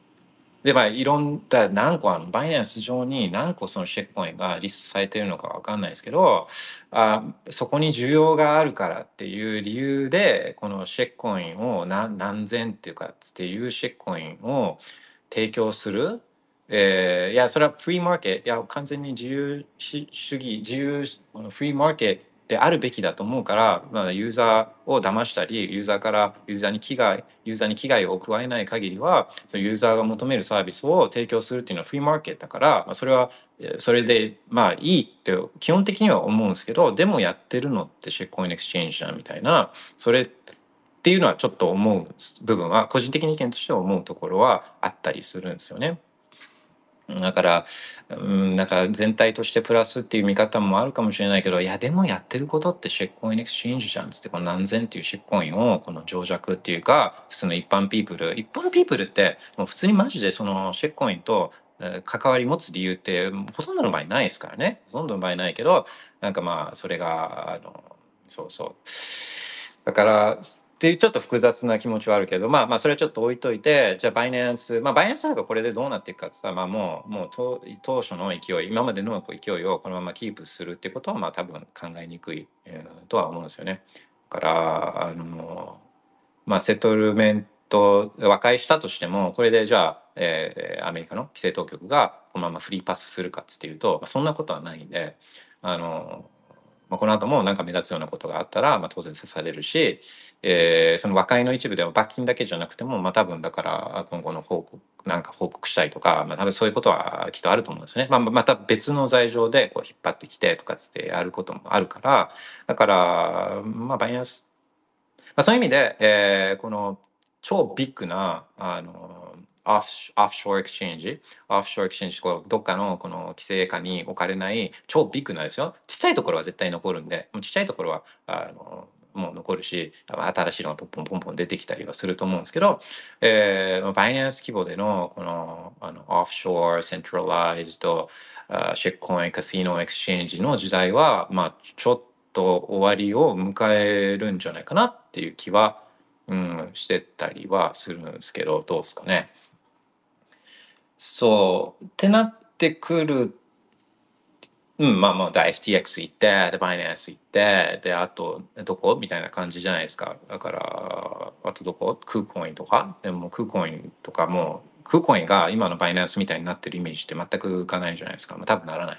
で、まあ、いろんな、何個あの、バイナンス上に何個その shitcoin がリストされてるのかわかんないですけど、あそこに需要があるからっていう理由で、このシェックコインを何何千っていうかっていうシェックコインを提供する。えーいや、それはフリーマーケット、いや、完全に自由主義、自由、フリーマーケットであるべきだと思うから、まあ、ユーザーを騙したり、ユーザーからユーザーに危害、ユーザーに危害を加えない限りは、そのユーザーが求めるサービスを提供するっていうのはフリーマーケットだから、まあ、それは、それで、まあいいって基本的には思うんですけど、でもやってるのって shitcoin exchange じゃんみたいな、それっていうのはちょっと思う部分は、個人的に意見として思うところはあったりするんですよね。だから、うん、なんか全体としてプラスっていう見方もあるかもしれないけど、いや、でもやってることって shitcoin exchange じゃんっつって、この何千っていう shitcoin を、この情弱っていうか、普通の一般ピープル、一般ピープルって、もう普通にマジでその shitcoin と、関わり持つ理由って、ほとんどの場合ないですからね。ほとんどの場合ないけど、なんかまあ、それが、あの、そうそう。だから、っていうちょっと複雑な気持ちはあるけど、まあまあそれはちょっと置いといて、じゃあバイナンス、まあバイナンスなんかこれでどうなっていくかって言ったら、まあもう、もう当当初の勢い、今までの勢いをこのままキープするってことは、まあ多分考えにくい、えーとは思うんですよね。だから、あの、まあセトルメント、和解したとしても、これでじゃあ、えーアメリカの規制当局がこのままフリーパスするかっつっていうと、まあ、そんなことはないんで、あの、まあ、この後も何か目立つようなことがあったら、まあ、当然刺されるし、えーその和解の一部では罰金だけじゃなくても、まあ、多分だから今後の報告なんか報告したいとか、まあ、多分そういうことはきっとあると思うんですね。まあ、また別の罪状でこう引っ張ってきてとかつってやることもあるからだからまあバイナンス、まあ、そういう意味で、えーこの超ビッグなあのオフショアエクチェンジoffshore exchange こうどっかのこの規制下に置かれない超ビッグなですよちっちゃいところは絶対残るんでもうちっちゃいところはあのもう残るし新しいのがポンポンポンポン出てきたりはすると思うんですけど、えー、バイナンス規模でのこのあの offshore centralized shitcoin casino exchange の時代はまあちょっと終わりを迎えるんじゃないかなっていう気は、うん、してたりはするんですけどどうですかね？そうってなってくるうん、まあまあ、FTX 行って、で、バイナンス行って、で、あと、どこ？みたいな感じじゃないですか。だから、あとどこ？クーコインとかでも、クーコインとかも、クーコインが今のバイナンスみたいになってるイメージって全く浮かないじゃないですか。まあ、多分ならない。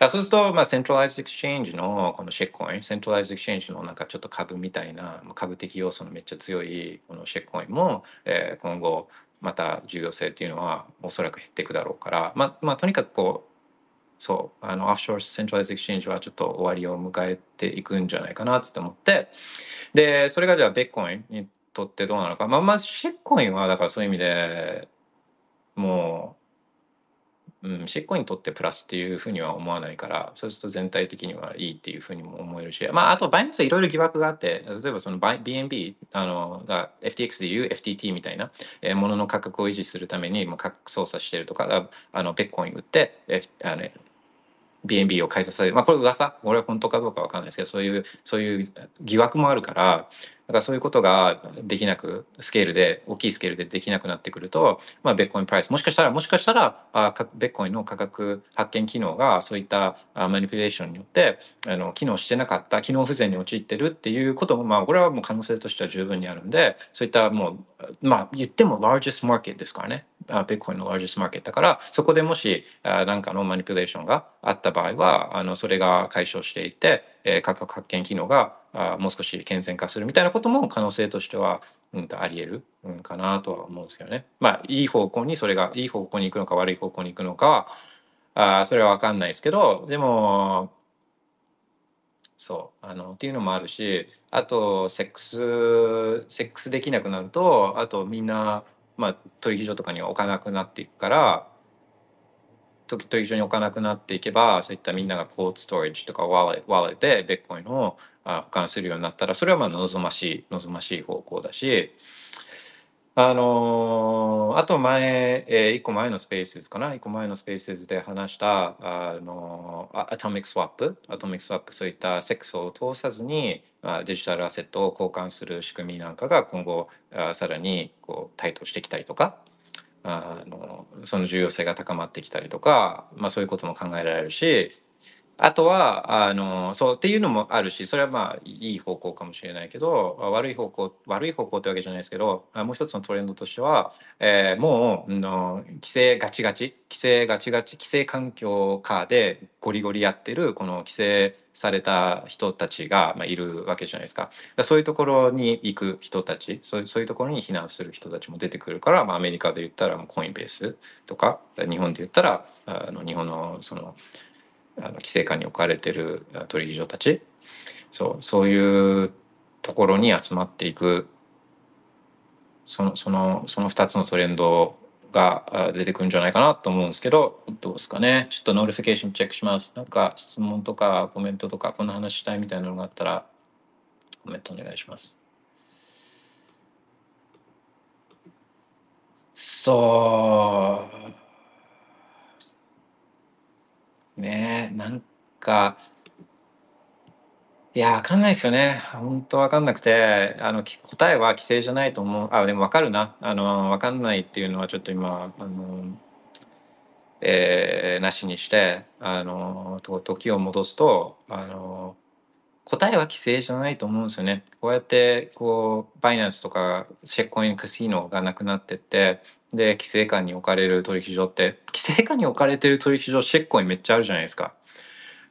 そうすると、まあ、 centralized exchange のこの shitcoin、 centralized exchange のなんかちょっと株みたいな、株的要素のめっちゃ強いこの shitcoin も、えー今後、また重要性っていうのはおそらく減っていくだろうから、まあ、まあ、とにかくこう、そう、あの、オフショアセントライズエクシェンジはちょっと終わりを迎えていくんじゃないかなって思って、で、それがじゃあ、ベッコインにとってどうなのか。まあ、まあ、シェッコインは、だからそういう意味でもう、うん、シェックコインにとってプラスっていうふうには思わないから、そうすると全体的にはいいっていうふうにも思えるし、まあ、あと、バイナンスはいろいろ疑惑があって、例えばその BNB あのが FTX でいう FTT みたいなものの価格を維持するために、まあ、価格操作してるとか、あの、ベッコイン売って、F、あの BNB を開催される。まあ、これ噂。これは本当かどうかわかんないですけど、そういう、そういう疑惑もあるから、だからそういうことができなく、スケールで、大きいスケールでできなくなってくると、まあ、ベットコインプライス、もしかしたら、もしかしたら、あかベッコインの価格発見機能が、そういったあマニピュレーションによって、あの、機能してなかった、機能不全に陥ってるっていうことも、まあ、これはもう可能性としては十分にあるんで、そういったもう、まあ、言っても largest market ですからね。あビットコインの largest market だからそこでもしあ何かのマニピュレーションがあった場合はあのそれが解消していて、え、価格発見機能があもう少し健全化するみたいなことも可能性としては、うん、あり得る、うん、かなとは思うんですけどね。まあいい方向にそれがいい方向に行くのか悪い方向に行くのかはあそれは分かんないですけどでもそうあのっていうのもあるしあとセックスセックスできなくなるとあとみんな、まあ、取引所とかには置かなくなっていくから取引所に置かなくなっていけばそういったみんながコードストレージとかワレワレでベッコインを保管するようになったらそれはまあ望ましい望ましい方向だしあのー、あと前、えー、1個前のスペースかな、1個前のスペースで話した、あの、 atomic swap、atomic swap、そういったセックスを通さずに、あ、 digital asset を交換する仕組みなんかが今後、あ、さらにこう台頭してきたりとか、あのその重要性が高まってきたりとか、まあ、そういうことも考えられるし、あとは、あの、そうっていうのもあるし、それはまあいい方向かもしれないけど、悪い方向、悪い方向ってわけじゃないですけど、もう一つのトレンドとしては、えー、もう、の規制ガチガチ、規制ガチガチ、規制環境下でゴリゴリやってる、この規制された人たちが、まあ、いるわけじゃないですか。かそういうところに行く人たちそう、そういうところに避難する人たちも出てくるから、まあ、アメリカで言ったらコインベースとか、日本で言ったら、あの日本のその、あの規制下に置かれてる取引所たち。そうそういうところに集まっていく。そのそのその2つのトレンドが出てくるんじゃないかなと思うんですけどどうですかね。ちょっと notification チェックします。なんか質問とかコメントとかこんな話したいみたいなのがあったらコメントお願いします。そう。ねなんか、いや、わかんないですよね。本当わかんなくて、あの、答えは規制じゃないと思う。あ、でもわかるな。あの、わかんないっていうのはちょっと今、あの、えー、なしにして、あの、と時を戻すと、あの、答えは規制じゃないと思うんですよね。こうやって、こう、バイナンスとか、シェッコインカシノがなくなってって、で、規制下に置かれる取引所って、規制下に置かれてる取引所、シェッコインめっちゃあるじゃないですか。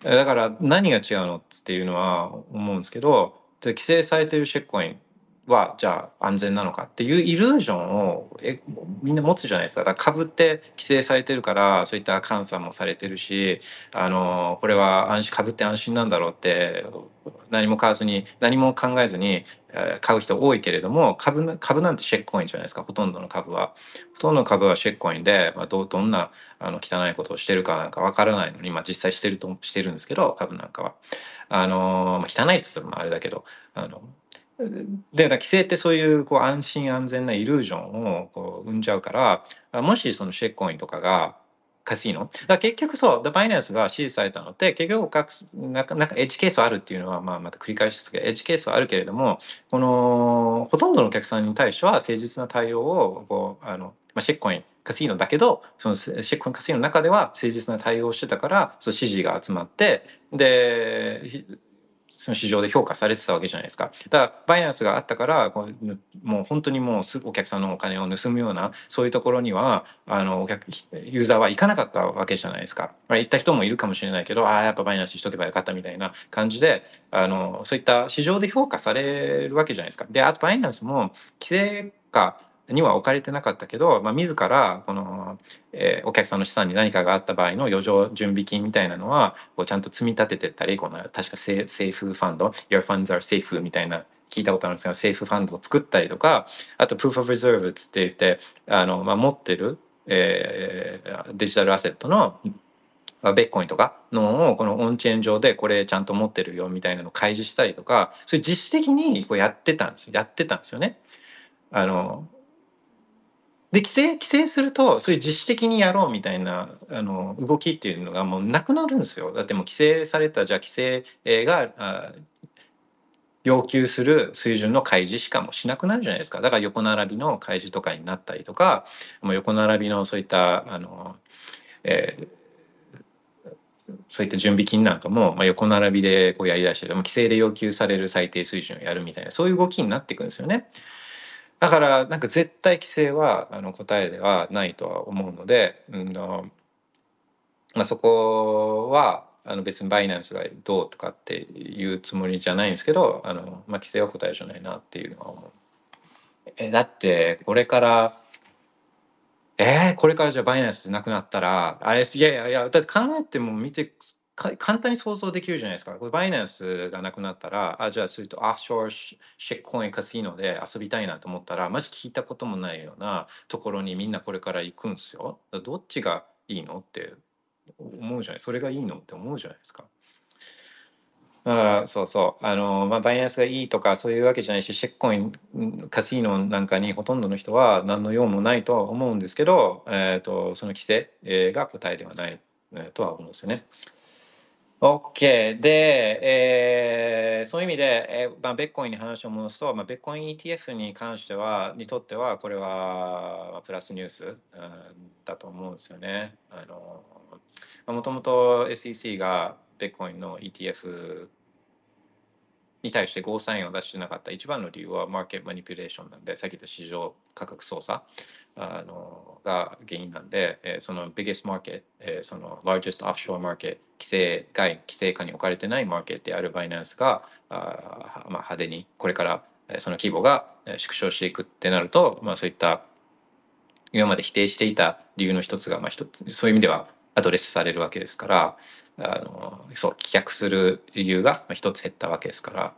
だから何が違うのっていうのは思うんですけど、規制されてるシェッコインはじゃあ安全なのかっていうイルージョンをえみんな持つじゃないですか。だから株って規制されてるからそういった監査もされてるしあのこれは安心株って安心なんだろうって何も買わずに何も考えずに買う人多いけれども株株なんてシェックコインじゃないですかほとんどの株は。ほとんどの株はシェックコインで、まあ、どどんなあの汚いことをしてるかなんかわからないのに、まあ、実際してるとしてるんですけど株なんかは。あのま、汚いって言ったらあれだけどあの (laughs) で規制ってそういうこう安心安全なイルージョンをこう生んじゃうからもしそのシェッコインとかがカシノだ結局そうでバイナンスが支持されたのって結局なんかなんかエッジケースあるっていうのは、まあ、また繰り返しですけどエッジケースはあるけれどもこのほとんどのお客さんに対しては誠実な対応をこうあの、まあ、シェッコインカシノだけどそのシェッコインカシノの中では誠実な対応をしてたからその支持が集まってでその市場で評価されてたわけじゃないですか。だからバイナンスがあったからもう本当にもうすぐお客さんのお金を盗むようなそういうところにはあのお客ユーザーは行かなかったわけじゃないですか。まあ、行った人もいるかもしれないけどああやっぱバイナンスしとけばよかったみたいな感じであのそういった市場で評価されるわけじゃないですか。であとバイナンスも規制かには置かれてなかったけど、まあ、自らこの、えー、お客さんの資産に何かがあった場合の余剰準備金みたいなのはこうちゃんと積み立ててったりこの確かセーフファンド Your funds are safe みたいな聞いたことあるんですけどセーフファンドを作ったりとかあと Proof of Reserve つって言ってあの、まあ、持ってる、えー、デジタルアセットのベッコインとかのをこのオンチェーン上でこれちゃんと持ってるよみたいなのを開示したりとかそういう実質的にこうやってたんですよやってたんですよね。あので規制規制するとそういう自主的にやろうみたいなあの動きっていうのがもうなくなるんですよだってもう規制されたじゃあ規制が要求する水準の開示しかもしなくなるじゃないですかだから横並びの開示とかになったりとかもう横並びのそういったあの、えー、そういった準備金なんかも、まあ、横並びでこうやりだしても規制で要求される最低水準をやるみたいなそういう動きになっていくんですよね。だからなんか絶対規制はあの答えではないとは思うので、うんまあ、そこはあの別にバイナンスがどうとかっていうつもりじゃないんですけどあの、まあ、規制は答えじゃないなっていうのは思う。えだってこれからえー、これからじゃあバイナンスなくなったらあれいやいやいやだって考えても見て簡単に想像できるじゃないですか。これバイナンスがなくなったら、あ、じゃあ、それとオフショアシェックコインカシノで遊びたいなと思ったら、マジ聞いたこともないようなところにみんなこれから行くんですよ。だどっちがいいのって思うじゃないそれがいいのって思うじゃないですか。だからそうそうあの、まあ、バイナンスがいいとかそういうわけじゃないしシェックコインカシノなんかにほとんどの人は何の用もないとは思うんですけど、えーと、その規制、えー、が答えではない、えー、とは思うんですよね。OK。で、えー、そういう意味で、えーまあ、ベッコインに話を戻すと、まあ、ベッコイン ETF に関しては、にとっては、これはプラスニュース、うん、だと思うんですよね。あのもともと SEC がベッコインの ETF に対してゴーサインを出してなかった一番の理由はマーケットマニピュレーションなんで、さっき言った市場価格操作あのが原因なんで、えー、そのビゲストマーケット、えー、その largest offshore market 規制外規制下に置かれてないマーケットであるバイナンスがあ、まあ、派手にこれからその規模が縮小していくってなると、まあ、そういった今まで否定していた理由の一つが、まあ、一つそういう意味ではアドレスされるわけですからあのそう棄却する理由が一つ減ったわけですから。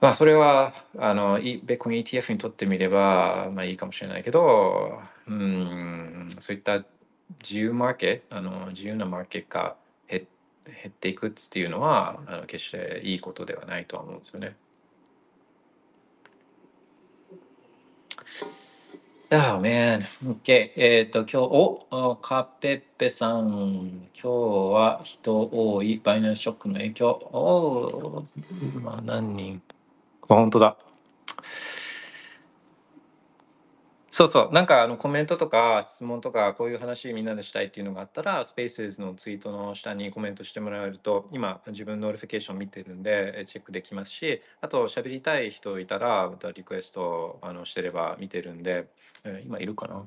まあそれはあのベッコン ETF にとってみればまあいいかもしれないけどうんそういった自由マーケあの自由なマーケが減減っていくっていうのはあの決していいことではないとは思うんですよね。ああ、man. OK。えっ、と、今日、お、カペッペさん。今日は人多い。バイナンスショックの影響。おまあ、何人、本当だ。そうそう。なんかあのコメントとか質問とかこういう話みんなでしたいっていうのがあったら、スペースのツイートの下にコメントしてもらえると、今自分の notification 見てるんでチェックできますし、あと喋りたい人いたら、またリクエストあのしてれば見てるんで、えー今いるかな？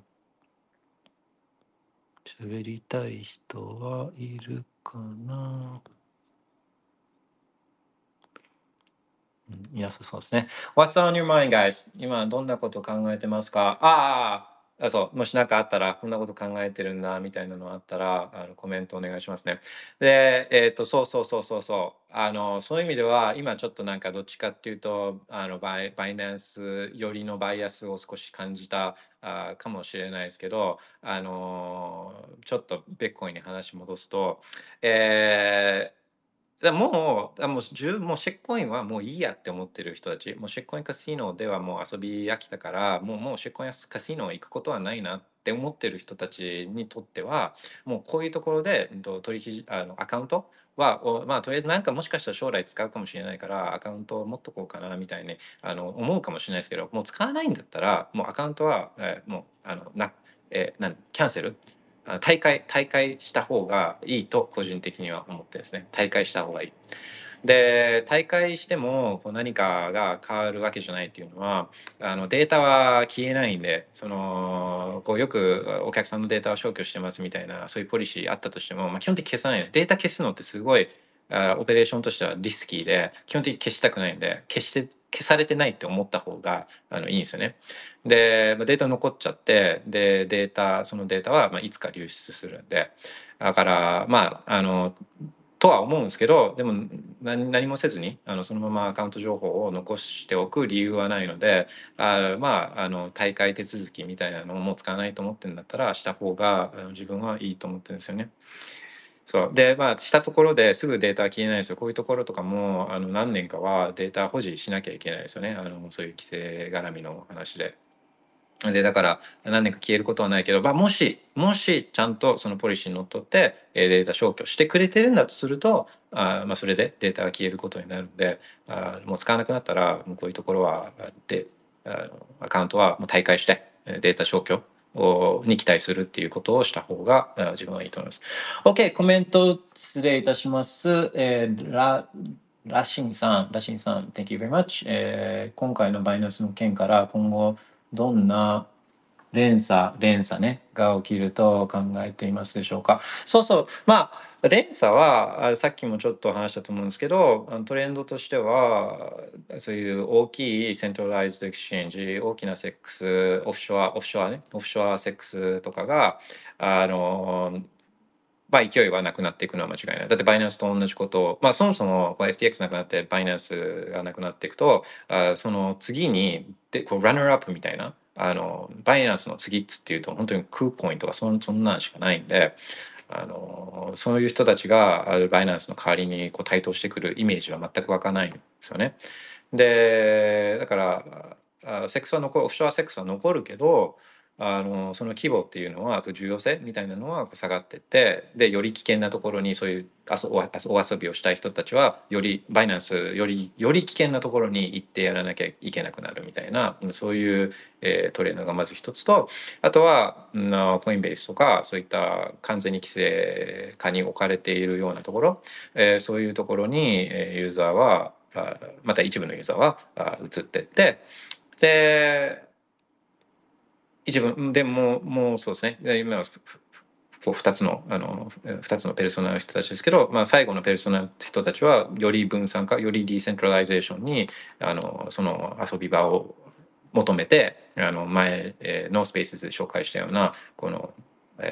喋りたい人はいるかな？うんそうですね。What's on your mind, guys? 今どんなこと考えてますか？あああ、そう、もし何かあったら、こんなこと考えてるんだ、みたいなのあったら、あのコメントお願いしますね。で、えっ、と、そうそうそうそうそう。あの、そういう意味では、今ちょっとなんかどっちかっていうと、あの、バイバイナンス寄りのバイアスを少し感じたあかもしれないですけど、あの、ちょっとベッコイに話戻すと、えーだもう、もう十もうシェックコインはもういいやって思ってる人たち、もうシェックコインカシノではもう遊び飽きたから、もうもうシェックコインカシノ行くことはないなって思ってる人たちにとっては、もうこういうところで取引あのアカウントは、まあとりあえずなんかもしかしたら将来使うかもしれないからアカウントを持っとこうかなみたいにあの思うかもしれないですけど、もう使わないんだったら、もうアカウントは、えー、もうあのな、えー、なんキャンセル大会大会した方がいいと個人的には思ってですね大会した方がいい。で大会してもこう何かが変わるわけじゃないっていうのはあのデータは消えないんでそのこうよくお客さんのデータを消去してますみたいなそういうポリシーあったとしても、まあ、基本的に消さないデータ消すのってすごいオペレーションとしてはリスキーで基本的に消したくないんで消して消されてないって思った方があのいいんですよね。でデータ残っちゃってでデータそのデータはまあいつか流出するんでだからまああのとは思うんですけどでも何もせずにあのそのままアカウント情報を残しておく理由はないのであまああの大会手続きみたいなのも使わないと思ってるんだったらした方が自分はいいと思ってるんですよね。そう。でまあしたところですぐデータ消えないですよ。こういうところとかもあの何年かはデータ保持しなきゃいけないですよね。あのそういう規制絡みの話で。でだから何年か消えることはないけど、まあ、もしもしちゃんとそのポリシーにのっとってデータ消去してくれてるんだとするとあ、まあ、それでデータが消えることになるんであもう使わなくなったらもうこういうところはであのアカウントはもう退会してデータ消去に期待するっていうことをした方が自分はいいと思います。OK、コメント失礼いたします。えー、ララシンさん、ラシンさん、Thank you very much、えー今回のバイナスの件から今後どんな連鎖、連鎖ね、が起きると考えていますでしょうか。そうそう、まあ、連鎖はさっきもちょっと話したと思うんですけど、トレンドとしては、そういう大きい centralized exchange、大きなセックス、オフショア、オフショアね、オフショアセックスとかが、あの、まあ、勢いはなくなっていくのは間違いない。だってバイナンスと同じことを、まあ、そもそも FTX なくなってバイナンスがなくなっていくと、あその次にでこう runner-up みたいな、あのバイナンスの次っつっていうと本当にクーコインとかそんそんなんしかないんで、あのそういう人たちがバイナンスの代わりにこう台頭してくるイメージは全く湧かないんですよね。で、だから、セックスは残る、オフショアセックスは残るけど、あのその規模っていうのはあと重要性みたいなのは下がってってでより危険なところにそういうおお遊びをしたい人たちはよりバイナンスよりより危険なところに行ってやらなきゃいけなくなるみたいなそういう、えートレードがまず一つとあとはうんコインベースとかそういった完全に規制下に置かれているようなところ、えーそういうところに、ユーザーはあまた一部のユーザーはあ移ってってで一部。でももうそうですね。今はこう2つのあの2つのペルソナの人たちですけど、まあ、最後のペルソナの人たちはより分散化より decentralization にあのその遊び場を求めてあの前、えーノースペースで紹介したようなこの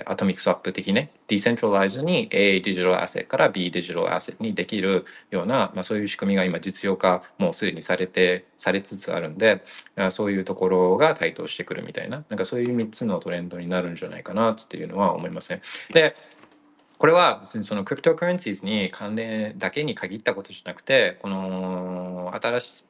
アトミックスワップ的ねディセントライズに A デジタルアセットから B デジタルアセットにできるような、まあ、そういう仕組みが今実用化もうすでにされてされつつあるんでそういうところが台頭してくるみたいななんかそういう3つのトレンドになるんじゃないかなっていうのは思いますね。でこれはそのクリプトカレンシーズに関連だけに限ったことじゃなくてこの新しい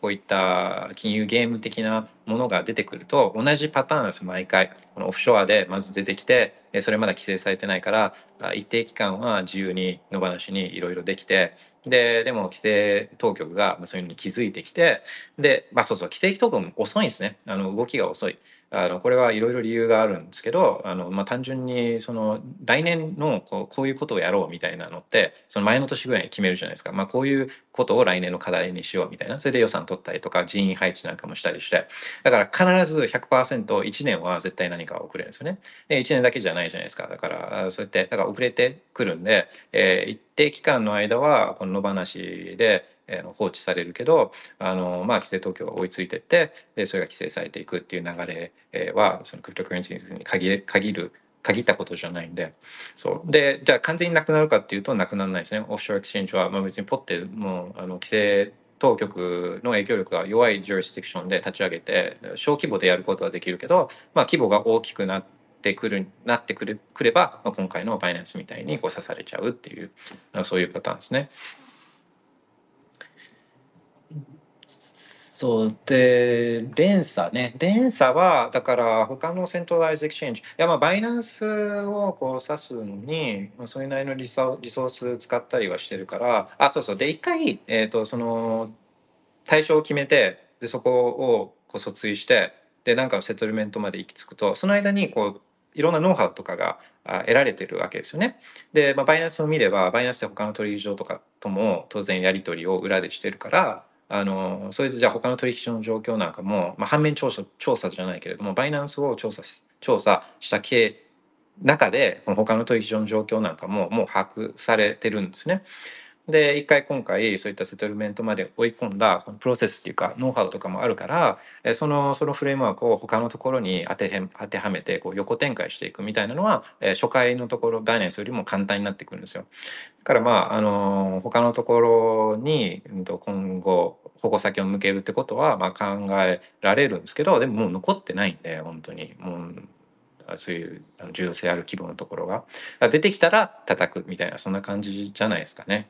こういった金融ゲーム的なものが出てくると同じパターンです毎回このオフショアでまず出てきてそれまだ規制されてないから一定期間は自由に野放しにいろいろできてででも規制当局がそういうのに気づいてきてでまあそうそう規制当局も遅いんですねあの動きが遅い。あのこれはいろいろ理由があるんですけどあの、まあ、単純にその来年のこうこういうことをやろうみたいなのってその前の年ぐらいに決めるじゃないですか、まあ、こういうことを来年の課題にしようみたいな。それで予算取ったりとか人員配置なんかもしたりして。だから必ず 100%1 年は絶対何か遅れるんですよね。で1年だけじゃないじゃないですか。だからそうやってだから遅れてくるんで、えー一定期間の間はこの野放しで、えー放置されるけどあの、まあ、規制当局が追いついてってでそれが規制されていくっていう流れえーはそのクリプトカレンシーに限限る限ったことじゃないんで。そう。でじゃあ完全になくなるかっていうとなくならないですね。オフショアエクスチェンジは、まあ、別にポッてもうあの規制当局の影響力が弱い jurisdiction で立ち上げて小規模でやることはできるけど、まあ、規模が大きくなってくるなってくるくれば、まあ、今回のバイナンスみたいにこう刺されちゃうっていうそういうパターンですね。そうで連鎖ね。連鎖はだから他の centralized exchange。いやまあバイナンスをこう指すのにそれなりのリソリソース使ったりはしてるから。あそうそう。で一回、えー、とその対象を決めてでそこをこう訴追してでなんかのセトルメントまで行き着くとその間にこういろんなノウハウとかが得られてるわけですよね。で、まあ、バイナンスを見ればバイナンスで他の取引所とかとも当然やり取りを裏でしてるからあのそれでじゃあ他の取引所の状況なんかも、まあ、反面調査調査じゃないけれどもバイナンスを調査し調査した系中でこの他の取引所の状況なんかももう把握されてるんですね。で一回今回そういったセトルメントまで追い込んだプロセスっていうかノウハウとかもあるからそのそのフレームワークを他のところに当て当てはめてこう横展開していくみたいなのは初回のところバイナンスよりも簡単になってくるんですよ。だからまああの他のところに今後矛先を向けるってことはまあ考えられるんですけどでももう残ってないんで本当にもうそういう重要性ある規模のところが出てきたら叩くみたいなそんな感じじゃないですかね。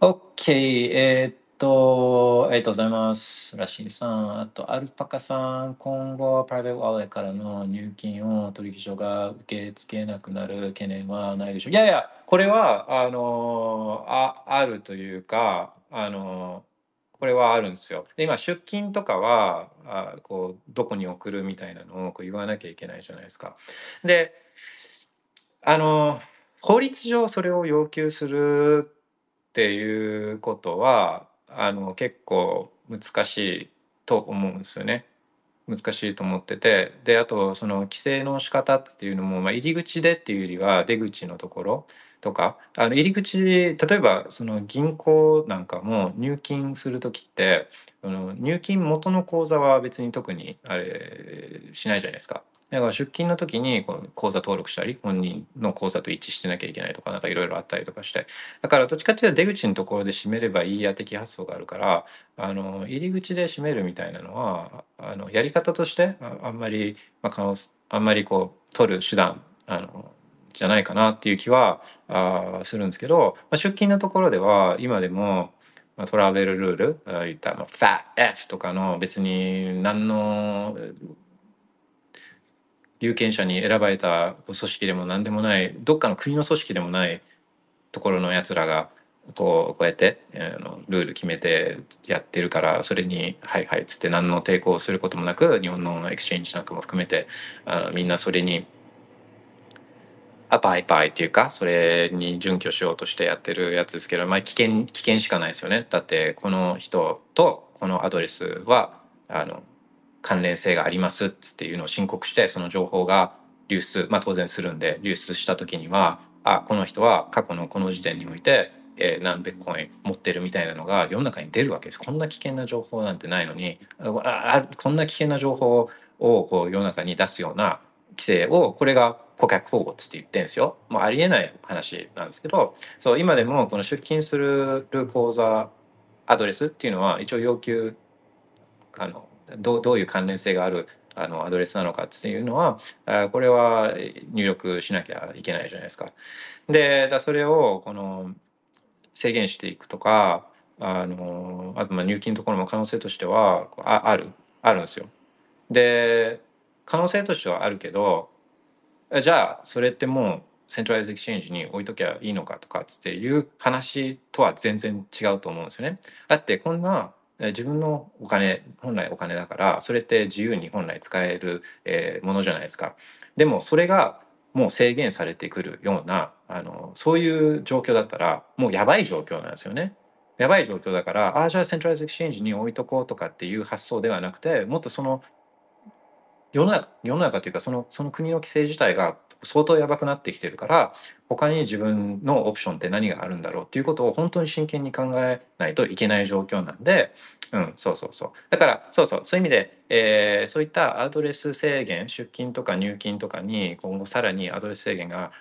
OK、えーっと、ありがとうございます。ラシーさん、あと、アルパカさん、今後、プライベートワーレからの入金を取引所が受け付けなくなる懸念はないでしょう。いやいや、これは、あの、ああるというか、あの、これはあるんですよ。で、今、出金とかは、あこう、どこに送るみたいなのをこう言わなきゃいけないじゃないですか。で、あの、法律上それを要求するっていうことはあの結構難しいと思うんですよね。難しいと思っててであとその規制の仕方っていうのも、まあ、入り口でっていうよりは出口のところとかあの入り口例えばその銀行なんかも入金する時ってあの入金元の口座は別に特にあれしないじゃないですか。だから出勤の時にこの口座登録したり本人の口座と一致してなきゃいけないとかなんかいろいろあったりとかしてだからどっちかっていうと出口のところで閉めればいいや的発想があるからあの入り口で閉めるみたいなのはあのやり方としてああんまり、まあ、あんまりこう取る手段あのじゃないかなっていう気はあするんですけど、まあ、出勤のところでは今でもまあトラベルルールあ言ったまあ FATF とかの別に何の有権者に選ばれた組織でも何でもないどっかの国の組織でもないところのやつらがこうこうやってあのルール決めてやってるからそれに「はいはい」っつって何の抵抗をすることもなく日本の exchange なんかも含めてあのみんなそれにアパイパイっていうかそれに準拠しようとしてやってるやつですけど、まあ、危険危険しかないですよね。だってこの人とこのアドレスはあの関連性がありますっていうのを申告してその情報が流出まあ当然するんで流出した時にはあこの人は過去のこの時点において、えー、何ベッコイン持ってるみたいなのが世の中に出るわけです。こんな危険な情報なんてないのにあこんな危険な情報をこう世の中に出すような規制をこれが顧客保護って言ってんですよ。もうありえない話なんですけどそう今でもこの出金する口座アドレスっていうのは一応要求あのどどういう関連性があるあのアドレスなのかっていうのはこれは入力しなきゃいけないじゃないですか。でだそれをこの制限していくとかあのあとまあ入金のところも可能性としてはああるあるんですよ。で可能性としてはあるけどじゃあそれってもう centralized exchange に置いときゃいいのかとかっていう話とは全然違うと思うんですよね。だってこんな自分のお金本来お金だからそれって自由に本来使える、ものじゃないですか。でもそれがもう制限されてくるようなあのそういう状況だったらもうやばい状況なんですよね。やばい状況だからああじゃあ centralized exchange に置いとこうとかっていう発想ではなくてもっとその世の中世の中というかそのその国の規制自体が相当やばくなってきてるから他に自分のオプションって何があるんだろうっていうことを本当に真剣に考えないといけない状況なんで、うん、そうそうそう。だからそうそうそういう意味で、えー、そういったアドレス制限出金とか入金とかに今後さらにアドレス制限が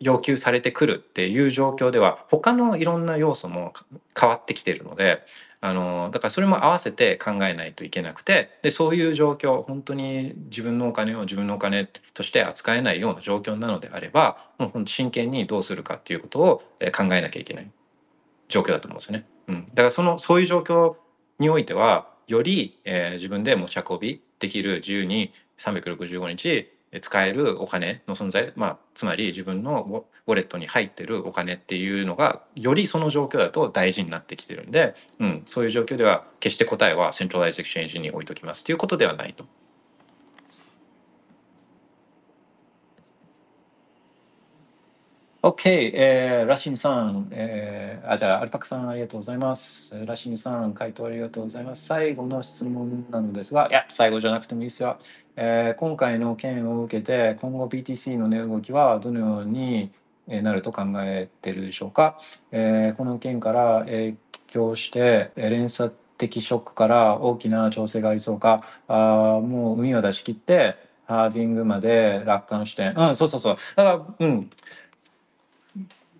要求されてくるっていう状況では他のいろんな要素も変わってきてるのであのだからそれも合わせて考えないといけなくてでそういう状況本当に自分のお金を自分のお金として扱えないような状況なのであればもう本当真剣にどうするかっていうことを考えなきゃいけない状況だと思うんですよね。うん、だからそのそういう状況においてはより、えー、自分で持ち運びできる自由に365日使えるお金の存在、まあ、つまり自分のウォレットに入ってるお金っていうのがよりその状況だと大事になってきてるんで、うん、そういう状況では決して答えは centralized exchange に置いときますということではないと。OK、えー、ラシンさん、えー、あ、じゃあ、アルパカさんありがとうございます。ラシンさん、回答ありがとうございます。最後の質問なのですが、いや、最後じゃなくてもいいですよ。えー、今回の件を受けて、今後 BTC の値動きはどのようになると考えているでしょうか。えー、この件から影響して、連鎖的ショックから大きな調整がありそうか、あもう海を出し切って、ハービングまで楽観して、うん、そうそうそう。だから、うん。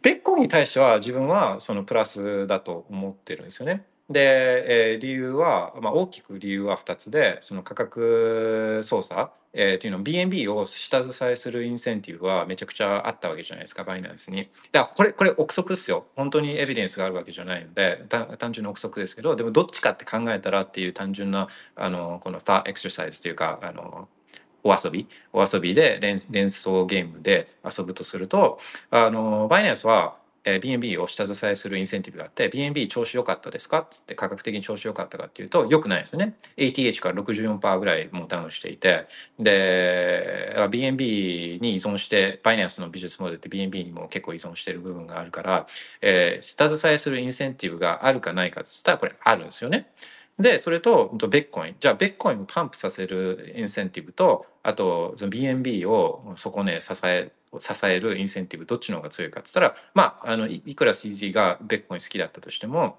ベッコンに対しては自分はそのプラスだと思ってるんですよね。で、えー、理由は、まあ、大きく理由は2つでその価格操作、えー、っていうの BNB を下支えするインセンティブはめちゃくちゃあったわけじゃないですかバイナンスに。だからこれこれ憶測ですよ本当にエビデンスがあるわけじゃないので単純な憶測ですけどでもどっちかって考えたらっていう単純なあのこの thought exercise というかあのお遊びお遊びで連連想ゲームで遊ぶとするとあのバイナンスはえー BNB を下支えするインセンティブがあって BNB 調子良かったですかっつって価格的に調子良かったかっていうと良くないですよね ATH から64%ぐらいもうダウンしていてで BNB に依存してバイナンスのビジネスモデルって BNB にも結構依存してる部分があるから、えー下支えするインセンティブがあるかないかっつったらこれあるんですよね。でそれとビットコインじゃあビットコインを pump させるインセンティブとあと BNB をそこね支え支えるインセンティブどっちの方が強いかって言ったらまああのいくら CZ がベッコイン好きだったとしても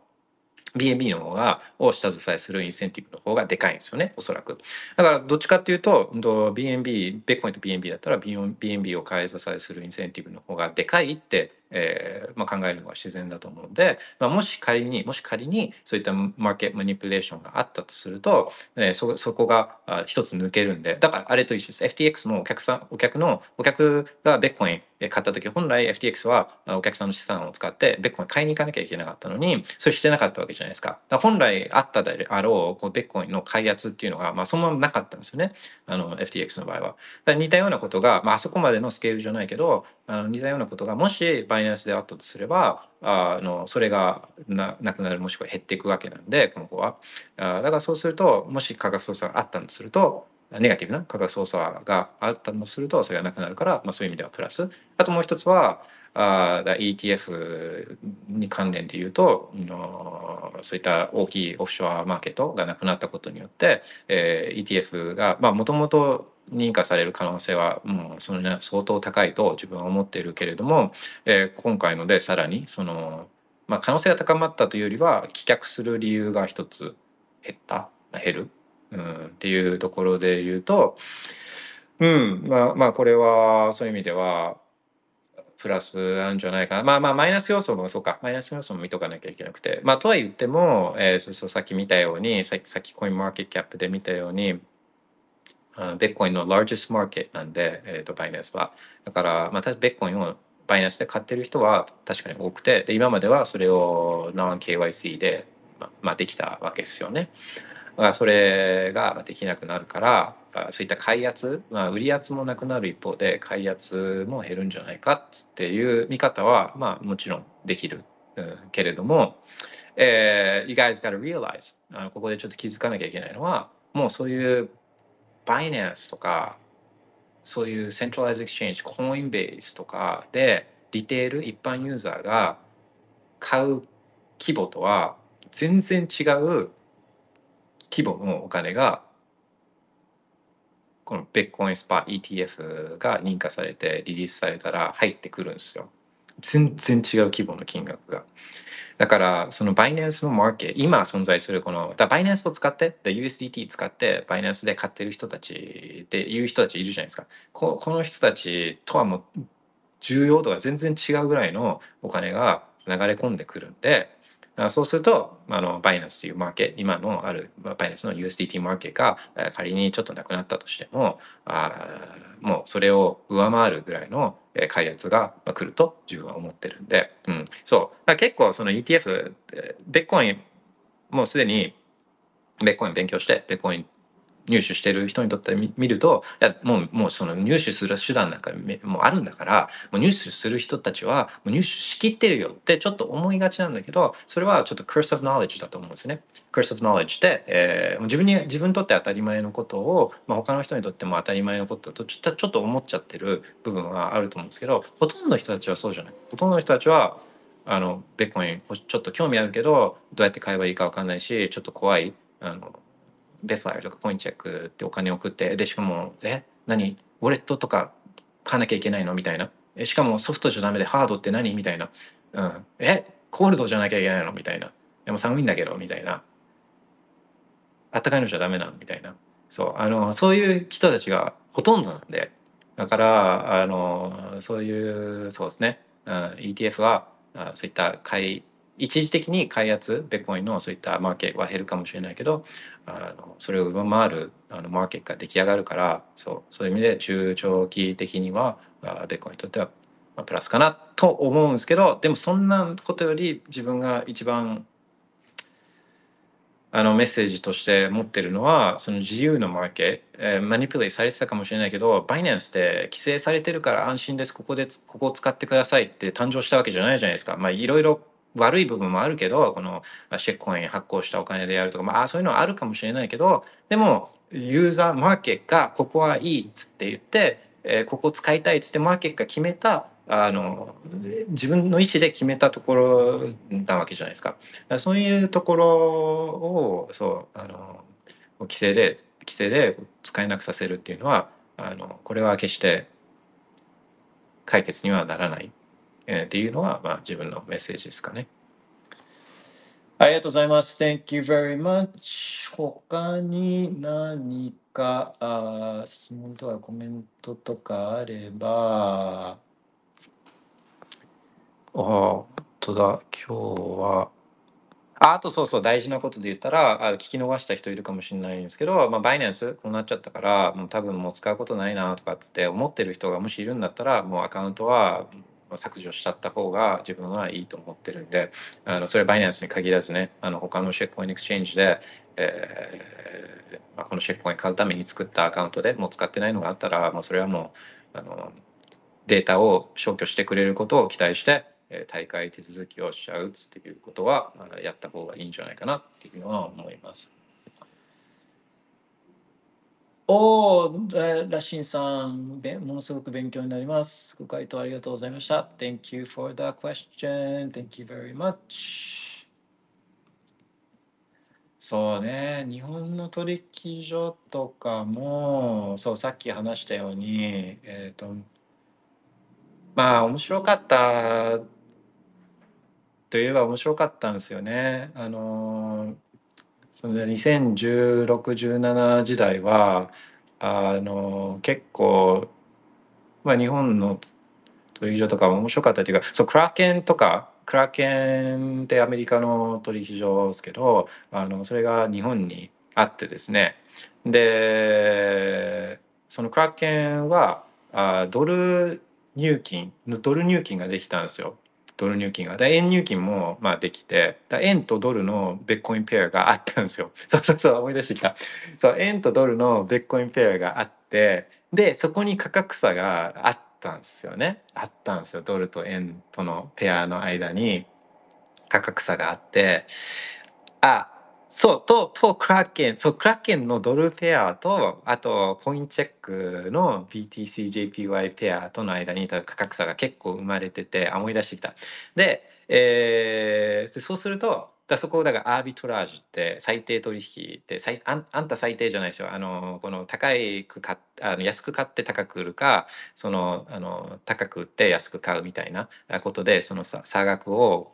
BNB の方がを下支えするインセンティブの方がでかいんですよねおそらく。だからどっちかっていうと BNB ビットコインと BNB だったら BNB を買い支えするインセンティブの方がでかいって、えーまあ、考えるのが自然だと思うので、まあ、もし仮にもし仮にそういった market manipulation があったとすると、えーそそこが一つ抜けるんでだからあれと一緒です。FTX もお客さんお客のお客がベッコイン買った時本来 FTX はお客さんの資産を使ってベッコイン買いに行かなきゃいけなかったのにそれしてなかったわけじゃないですか。だ本来あったであろうこうベッコインの開発っていうのが、まあ、そのままなかったんですよね。あの FTX の場合は。だ似たようなことが、まああそこまでのスケールじゃないけどあの似たようなことがもしバイナスであったとすればあのそれがななくなるもしくは減っていくわけなんで今後は。あだからそうするともし価格操作があったとするとネガティブな価格操作があったとするとそれがなくなるから、まあ、そういう意味ではプラス。あともう一つはあだ ETF に関連で言うとあのそういった大きいオフショアマーケットがなくなったことによって、えー ETF がもともと認可される可能性はもうそれ、相当高いと自分は思っているけれども、えー今回のでさらにその、まあ、可能性が高まったというよりは棄却する理由が一つ減った減る、うん、っていうところで言うとうんまあまあこれはそういう意味ではプラスなんじゃないかな。まあまあ、マイナス要素もそうか。マイナス要素も見とかなきゃいけなくて。まあ、とは言っても、えーそうそうさっき見たように、さっきさっきコインマーケットキャップで見たように、ベッコインの largest market なんで、えー、とバイナンスは。だから、またベッコインをバイナンスで買ってる人は確かに多くて、で今まではそれを non-KYC で、ままあ、できたわけですよね。だからそれができなくなるから、そういった開発、まあ、売り圧もなくなる一方で開発も減るんじゃないかっていう見方は、まあ、もちろんできる、うんけれども、えー You guys gotta realize あのここでちょっと気づかなきゃいけないのはもうそういうバイナンスとかそういう centralized exchange コインベースとかでリテール一般ユーザーが買う規模とは全然違う規模のお金がこのベッコインスパー ETF が認可されてリリースされたら入ってくるんですよ。全然違う規模の金額が。だからそのバイナンスのマーケット今存在するこのだバイナンスを使って USDT 使ってバイナンスで買ってる人たちっていう人たちいるじゃないですか。ここの人たちとはもう重要度が全然違うぐらいのお金が流れ込んでくるんでそうするとあのバイナンスというマーケット今のあるバイナンスの USDT マーケットが仮にちょっとなくなったとしてもあもうそれを上回るぐらいの開発がまあ来ると自分は思ってるんで、うん、そう。結構その ETF ベッコインもうすでにベッコイン勉強してベッコイン入手してる人にとってみ見るといやもうもうその入手する手段なんかもあるんだからもう入手する人たちはもう入手しきってるよってちょっと思いがちなんだけどそれはちょっと curse of knowledge だと思うんですね。curse of knowledge って、えー自分に自分にとって当たり前のことを、まあ、他の人にとっても当たり前のことだとちょっとちょっと思っちゃってる部分はあると思うんですけどほとんどの人たちはそうじゃない。ほとんどの人たちはあのベッコインほしちょっと興味あるけどどうやって買えばいいか分かんないしちょっと怖いあのベフライとかコインチェックってお金送ってでしかもえ何？ウォレットとか買わなきゃいけないの？みたいな。えしかもソフトじゃダメでハードって何？みたいな、うん、え？コールドじゃなきゃいけないの？みたいな。でも寒いんだけど？みたいな。あったかいのじゃダメなの？みたいな。そう。あのそういう人たちがほとんどなんで。だからあのそういうそうですね、うん、ETF はそういった買い一時的に開発ベッコインのそういったマーケットは減るかもしれないけどあのそれを上回るあのマーケットが出来上がるからそうそういう意味で中長期的にはあベッコインにとっては、まあ、プラスかなと思うんですけどでもそんなことより自分が一番あのメッセージとして持ってるのはその自由のマーケット、えー、マニピュレイされてたかもしれないけどバイナンスって規制されてるから安心です。ここでここを使ってくださいって誕生したわけじゃないじゃないですか。まあいろいろ悪い部分もあるけどこのシェックコイン発行したお金でやるとかまあそういうのはあるかもしれないけどでもユーザーマーケットがここはいいっつって言って、えー、ここ使いたいっつってマーケットが決めたあの自分の意思で決めたところなわけじゃないですか。そういうところをそうあの規制で規制で使えなくさせるっていうのはあのこれは決して解決にはならない、えー、っていうのは、まあ、自分のメッセージですかね。ありがとうございます。Thank you very much. 他に何かあ質問とかコメントとかあれば。ああ、本当だ。今日は。あ、あとそうそう、大事なことで言ったら、あ聞き逃した人いるかもしれないんですけど、まあ、バイナンスこうなっちゃったから、もう多分もう使うことないなとかって思ってる人がもしいるんだったら、もうアカウントは削除しちゃった方が自分はいいと思ってるんで、あのそれはバイナンスに限らずね、あの他の shitcoin exchange で、えーまあ、この shitcoin 買うために作ったアカウントでもう使ってないのがあったら、もうそれはもう、あのデータを消去してくれることを期待して、退会手続きをしちゃうっていうことはやった方がいいんじゃないかなっていうのは思います。おお、ラシンさん、ものすごく勉強になります。ご回答ありがとうございました。Thank you for the question. Thank you very much. そうね、日本の取引所とかも、そう、さっき話したように、えっ、ー、と、まあ、面白かったといえば面白かったんですよね。あのその2016、17時代はあの結構、まあ、日本の取引所とか面白かったというかそうクラーケンとかクラーケンってアメリカの取引所ですけどあのそれが日本にあってですねでそのクラーケンはあドル入金ドル入金ができたんですよ。ドル入金が。円入金もまあできて、円とドルのベッコインペアがあったんですよ。(laughs) そうそうそう、思い出してきた。そう、円とドルのベッコインペアがあって、で、そこに価格差があったんですよね。あったんですよ。ドルと円とのペアの間に価格差があって、あ、そう、と、と、クラッケン、そう、クラッケンのドルペアと、あと、コインチェックの BTCJPY ペアとの間に価格差が結構生まれてて、思い出してきた。で、えー、そうすると、だそこだからアービトラージュって最低取引って最あんあんた最低じゃないですよあのこの高いく買あの安く買って高く売るかそのあの高く売って安く買うみたいなことでその差額を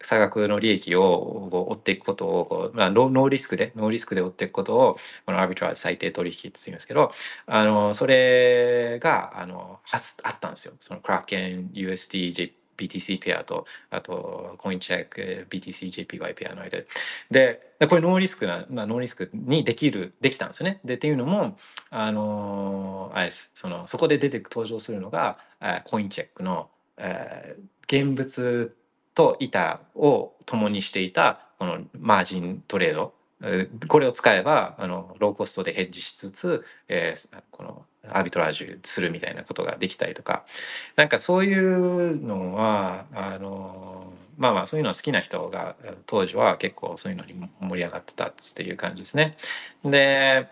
差額の利益を追っていくことをこう、まあ、ノーリスクでノーリスクで追っていくことをこのアービトラー最低取引って言うんですけどあのそれがあのあったんですよ。そのクラーケン USD BTC ペアとあとコインチェック BTCJPY ペアの間で。でこれノーリスクな、まあ、ノーリスクにできるできたんですよね。でっていうのもあのあれです。そのそこで出てく登場するのがコインチェックの、えー、現物と板を共にしていたこのマージントレードこれを使えばあのローコストでヘッジしつつ、えー、このアビトラージュするみたいなことができたりとかなんかそういうのはあのまあまあそういうのは好きな人が当時は結構そういうのに盛り上がってたっていう感じですね。で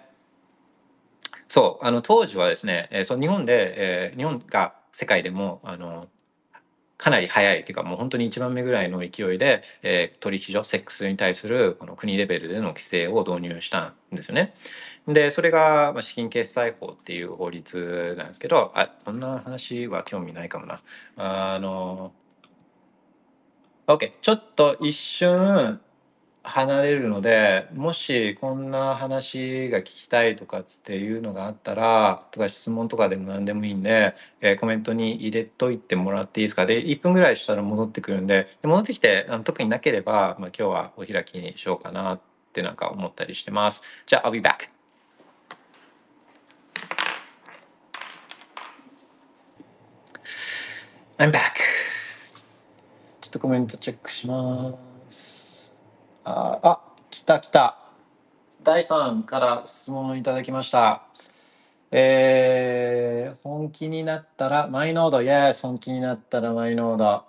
そうあの当時はですね、えー、その日本で、えー、日本が世界でもあのかなり早いっていうかもう本当に1番目ぐらいの勢いで、えー、取引所セックスに対するこの国レベルでの規制を導入したんですよね。でそれが、ま、資金決済法っていう法律なんですけどあこんな話は興味ないかもな。あの OK ちょっと一瞬離れるのでもしこんな話が聞きたいとかつっていうのがあったらとか質問とかでも何でもいいんで、えー、コメントに入れといてもらっていいですか。で1分ぐらいしたら戻ってくるんでで戻ってきてあの特になければ、まあ、今日はお開きにしようかなってなんか思ったりしてます。じゃあ I'll be back. I'm back. ちょっとコメントチェックします。ああ来た来た。第3から質問いただきました。えー、本気になったらマイノード、Yes、本気になったらマイノード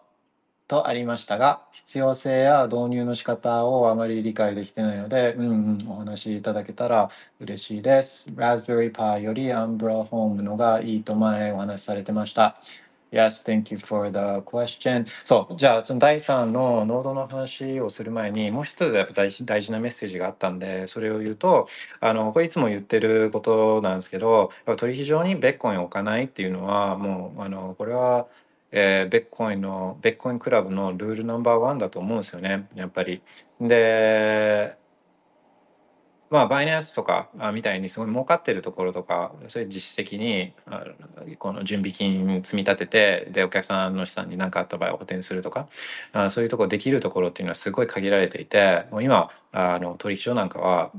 とありましたが、必要性や導入の仕方をあまり理解できてないので、うんうん、お話しいただけたら嬉しいです。Raspberry Pi より Umbra Home のがいいと前お話しされてました。Yes, thank you for the question. そう、じゃあ、その第3のノードの話をする前に、もう一つやっぱ大事大事なメッセージがあったんで、それを言うと、あの、これいつも言ってることなんですけど、やっぱ取引所にベッコインを置かないっていうのは、もう、あの、これは、えーベッコインの、ベッコインクラブのルールナンバーワンだと思うんですよね、やっぱり。で、まあ、バイナンスとかみたいにすごい儲かってるところとか、それ実質的にこの準備金積み立てて、で、お客さんの資産に何かあった場合補填するとか、そういうところできるところっていうのはすごい限られていて、もう今、あの取引所なんかは、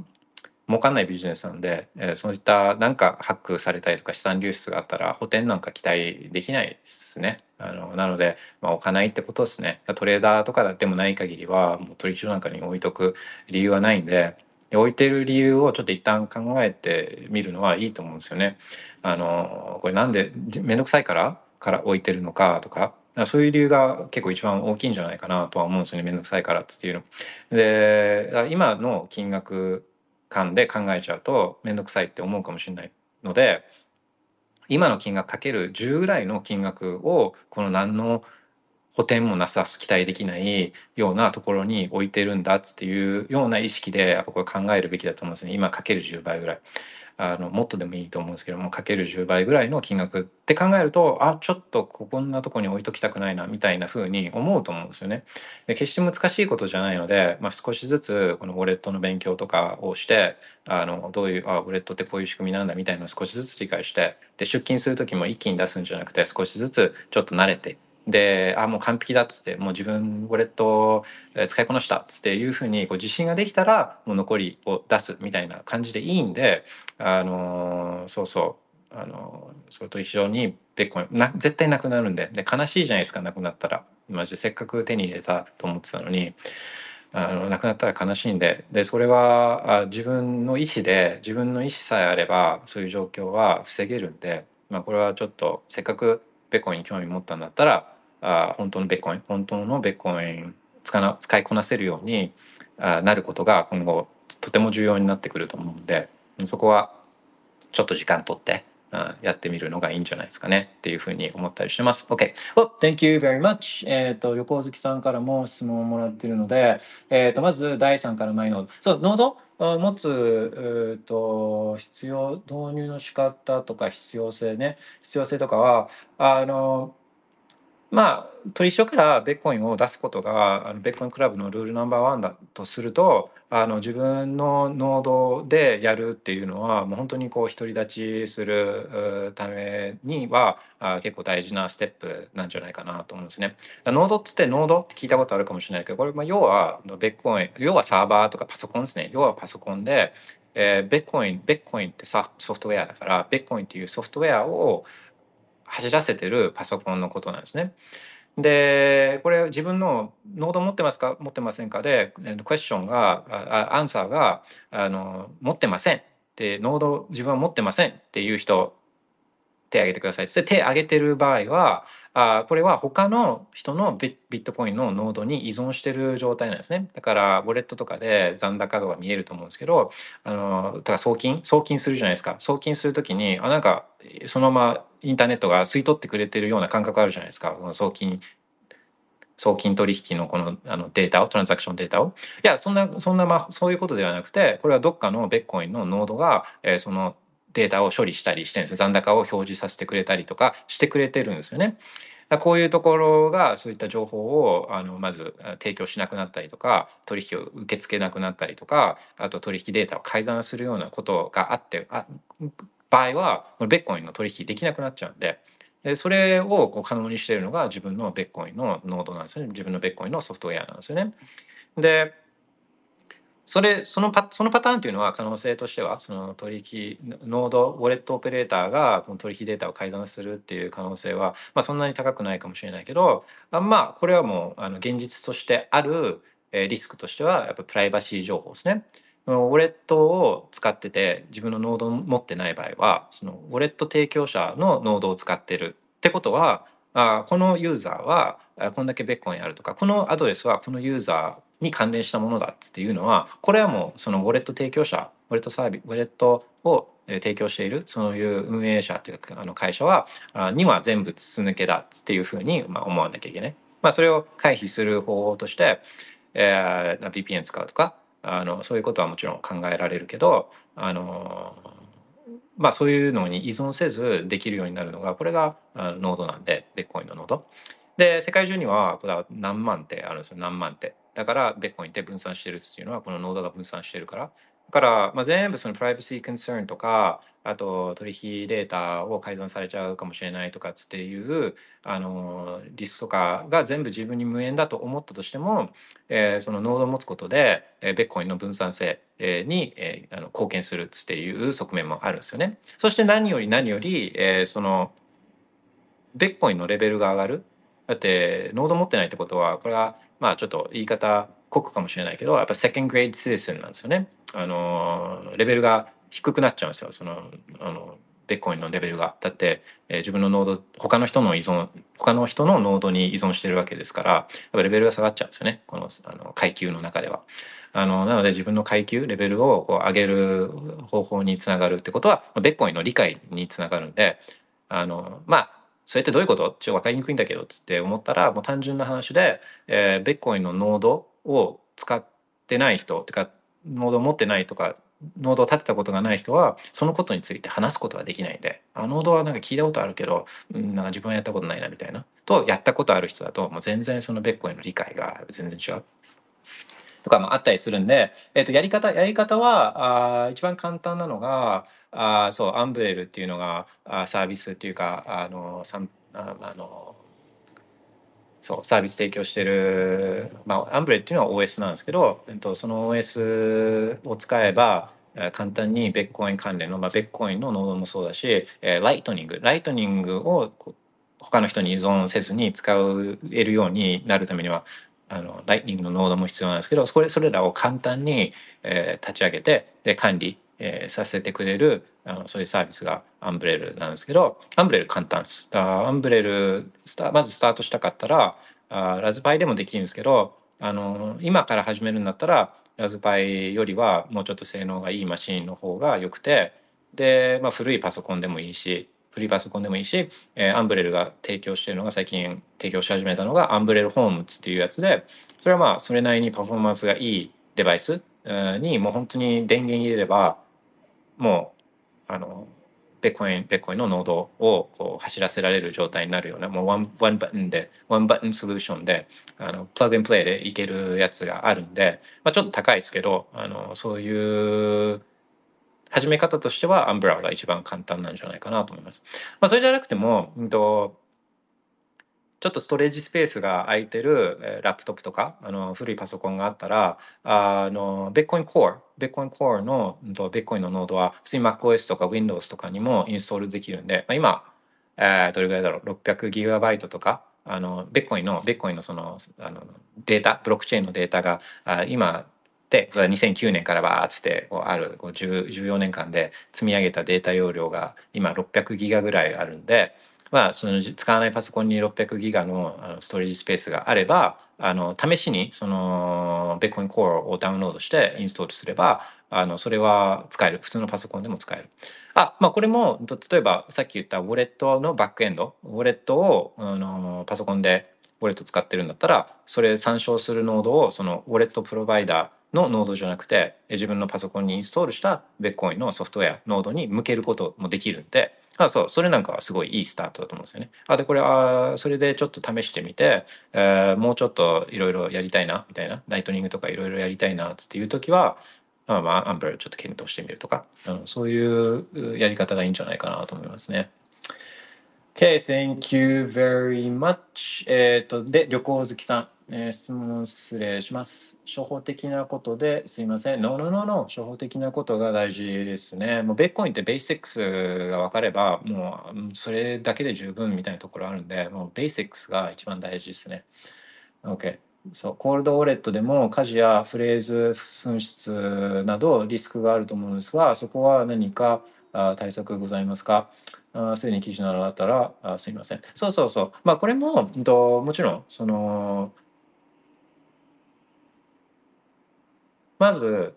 儲かんないビジネスなんで、えそういったなんかハックされたりとか資産流出があったら補填なんか期待できないですね。あのなので、まあ、置かないってことですね。トレーダーとかでもない限りはもう取引所なんかに置いとく理由はないんで、で置いてる理由をちょっと一旦考えてみるのはいいと思うんですよね。あのこれなんでじめんどくさいからから置いてるのかとかそういう理由が結構一番大きいんじゃないかなとは思うんですよねめんどくさいからっていうの。で今の金額間で考えちゃうとめんどくさいって思うかもしれないので今の金額かける10ぐらいの金額をこの何の補填もなさす期待できないようなところに置いてるんだっていうような意識でやっぱこれ考えるべきだと思うんですね今かける10倍ぐらいあのもっとでもいいと思うんですけどもかける10倍ぐらいの金額って考えるとあちょっとこんなとこに置いときたくないなみたいな風に思うと思うんですよね。で決して難しいことじゃないので、まあ、少しずつこのウォレットの勉強とかをしてあのどういうあウォレットってこういう仕組みなんだみたいなのを少しずつ理解してで出勤する時も一気に出すんじゃなくて少しずつちょっと慣れてであもう完璧だっつってもう自分ウォレット使いこなしたっつっていうふうにこう自信ができたらもう残りを出すみたいな感じでいいんであのそうそうあのーそれと一緒にベッコな絶対なくなるんで。で悲しいじゃないですかなくなったら。マジせっかく手に入れたと思ってたのにあのなくなったら悲しいんで。でそれはあ自分の意思で自分の意思さえあればそういう状況は防げるんで、まあ、これはちょっとせっかくベッコに興味持ったんだったらあ本当のベッコイン本当のベッコイン使な使いこなせるようにあなることが今後とても重要になってくると思うんでそこはちょっと時間取ってやってみるのがいいんじゃないですかねっていうふうに思ったりしてます。OK。Well, thank you very much. えっ、と、横月さんからも質問をもらってるので、えっ、と、まず第3からマイノード。そう、ノード？あ持つ、えーと、必要、導入の仕方とか必要性ね、必要性とかは、あの、まあ、取引所からベッコインを出すことが、あのベッコインクラブのルールナンバーワンだとすると、あの自分のノードでやるっていうのは、もう本当にこう独り立ちするためには、あ結構大事なステップなんじゃないかなと思うんですね。ノードっつってノードって聞いたことあるかもしれないけど、これ、まあ、要はベッコイン、要はサーバーとかパソコンですね。要はパソコンで、えーベッコイン、ベッコインってソフトウェアだから、ベッコインっていうソフトウェアを走らせてるパソコンのことなんですね。で、これ自分のノード持ってますか？持ってませんか？で、クエスチョンが、アンサーが、あの、持ってません。って、ノード自分は持ってませんっていう人、手挙げてください。で、手挙げてる場合は、あこれは他の人のビットコインのノードに依存してる状態なんですね。だから、ウォレットとかで残高度が見えると思うんですけど、あの、だから送金送金するじゃないですか。送金するときに、あ、なんか、そのままインターネットが吸い取ってくれてるような感覚あるじゃないですか。この送金、送金取引のこのあのデータを、トランザクションデータを。いや、そんな、そんな、まあ、そういうことではなくて、これはどっかのベッコインのノードが、えーそのデータを処理したりしてるんです。残高を表示させてくれたりとかしてくれてるんですよね。こういうところがそういった情報をあのまず提供しなくなったりとか取引を受け付けなくなったりとかあと取引データを改ざんするようなことがあってあ場合はベッコインの取引できなくなっちゃうんででそれをこう可能にしているのが自分のベッコインのノードなんですよね自分のベッコインのソフトウェアなんですよね。でそれそのパそのパターンというのは可能性としてはその取引ノードウォレットオペレーターがこの取引データを改ざんするっていう可能性は、まあ、そんなに高くないかもしれないけどあまあこれはもうあの現実としてあるリスクとしてはやっぱプライバシー情報ですね。ウォレットを使ってて自分のノードを持ってない場合はそのウォレット提供者のノードを使ってるってことはあこのユーザーはこんだけベッコンあるとかこのアドレスはこのユーザーに関連したものだっていうのはこれはもうそのウォレット提供者ウォレットサービスウォレットを提供しているそういう運営者というかあの会社はには全部筒抜けだっていうふうに、ま、思わなきゃいけない。まあ、それを回避する方法として、えー、VPN 使うとかあのそういうことはもちろん考えられるけどあのまあそういうのに依存せずできるようになるのがこれがノードなんでベッコインのノード。で世界中にはこれは何万ってあるんですよ何万って。だからベッコインって分散してるっていうのはこのノードが分散してるから。だから、まあ、全部そのプライバシーコンサーンとかあと取引データを改ざんされちゃうかもしれないとかっつっていうあのリスクとかが全部自分に無縁だと思ったとしても、えーそのノードを持つことで、えーベッコインの分散性、えーに、えーあの貢献するっていう側面もあるんですよね。そして何より何より、えーそのベッコインのレベルが上がる。だってノード持ってないってことはこれはまあちょっと言い方濃くかもしれないけどやっぱセカンドグレードシティなんですよね。あのレベルが低くなっちゃうんですよそのあのベッコインのレベルが。だって、えー自分のノード他の人の依存他の人のノードに依存してるわけですからやっぱレベルが下がっちゃうんですよねこのあの階級の中では。あのなので自分の階級レベルをこう上げる方法につながるってことはベッコインの理解につながるんであのまあそれってどういうこと？ちょっと分かりにくいんだけどっつって思ったらもう単純な話で、えーベッコインのノードを使ってない人ってかノードを持ってないとかノードを立てたことがない人はそのことについて話すことができないんであノードはなんか聞いたことあるけど、うん、なんか自分はやったことないなみたいなとやったことある人だともう全然そのベッコイの理解が全然違う。とかもあったりするんで、えっとやり方やり方はあ一番簡単なのがあそうアンブレルっていうのがあサービスっていうかあのさんああのそうサービス提供してる、まあ、アンブレルっていうのは OS なんですけど、えっと、その OS を使えば簡単にビットコイン関連の、まあ、ビットコインのノードもそうだし、えーライトニングライトニングを他の人に依存せずに使えるようになるためにはあのライトニングのノードも必要なんですけどそれそれらを簡単に、えー立ち上げてで管理、えーさせてくれるあのそういうサービスが Umbrel なんですけど Umbrel 簡単です。 Umbrel スタまずスタートしたかったらあラズパイでもできるんですけどあの今から始めるんだったらラズパイよりはもうちょっと性能がいいマシンの方が良くてで、まあ、古いパソコンでもいいし古いパソコンでもいいし、えーアンブレルが提供してるのが最近提供し始めたのがアンブレルホームっていうやつでそれはまあそれなりにパフォーマンスがいいデバイスにもう本当に電源入れればもうあのベッコインベッコインのノードをこう走らせられる状態になるようなもうワンワンバトンでワンバトンソリューションであのプラグインプレイでいけるやつがあるんで、まあ、ちょっと高いですけどあのそういう始め方としてはアンブラが一番簡単なんじゃないかなと思います。まあ、それじゃなくても、うんとちょっとストレージスペースが空いてるえーラップトップとかあの古いパソコンがあったらあのベッコインコアベッコインコアのとベッコインのノードは普通に MacOS とか Windows とかにもインストールできるんで、まあ、今、えーどれぐらいだろう？600ギガバイトとかあのベッコインのベッコインのそのあのデータブロックチェーンのデータがあ今で2009年からバーッつってこうあるこう14年間で積み上げたデータ容量が今600ギガぐらいあるんで、まあ、その使わないパソコンに600ギガのあのストレージスペースがあればあの試しにそのベッコインコアをダウンロードしてインストールすればあのそれは使える普通のパソコンでも使える。あまあこれも例えばさっき言ったウォレットのバックエンドウォレットをあのパソコンでウォレット使ってるんだったらそれ参照するノードをそのウォレットプロバイダーのノードじゃなくて自分のパソコンにインストールしたビットコインのソフトウェアノードに向けることもできるんであそうそれなんかはすごいいいスタートだと思うんですよね。あでこれあそれでちょっと試してみて、えーもうちょっといろいろやりたいなみたいなライトニングとかいろいろやりたいなっつっていう時はまあまあ Umbrel ちょっと検討してみるとか、うん、そういうやり方がいいんじゃないかなと思いますね。Okay, thank you very much. えっと、で、旅行好きさん、えー質問失礼します。初歩的なことですいません。No, no, no, no. 初歩的なことが大事ですね。もうベッコインってベーシックスが分かれば、もうそれだけで十分みたいなところあるんで、もうベーシックスが一番大事ですね。OK。そうコールドウォレットでも火事やフレーズ紛失などリスクがあると思うんですがそこは何か対策ございますか？すでに記事などあったらあすいませんそうそうそうまあこれもともちろんそのまず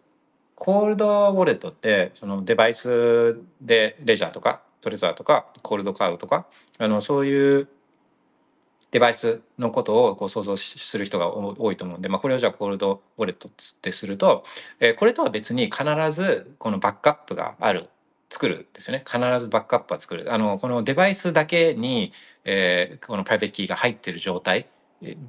コールドウォレットってそのデバイスでレジャーとかトレザーとかコールドカードとかあのそういうデバイスのことをこう想像する人が多いと思うんで、まあ、これをじゃあコールドウォレットってすると、えー、これとは別に必ずこのバックアップがある作るですよね。必ずバックアップは作る。あのこのデバイスだけに、えー、このプライベートキーが入ってる状態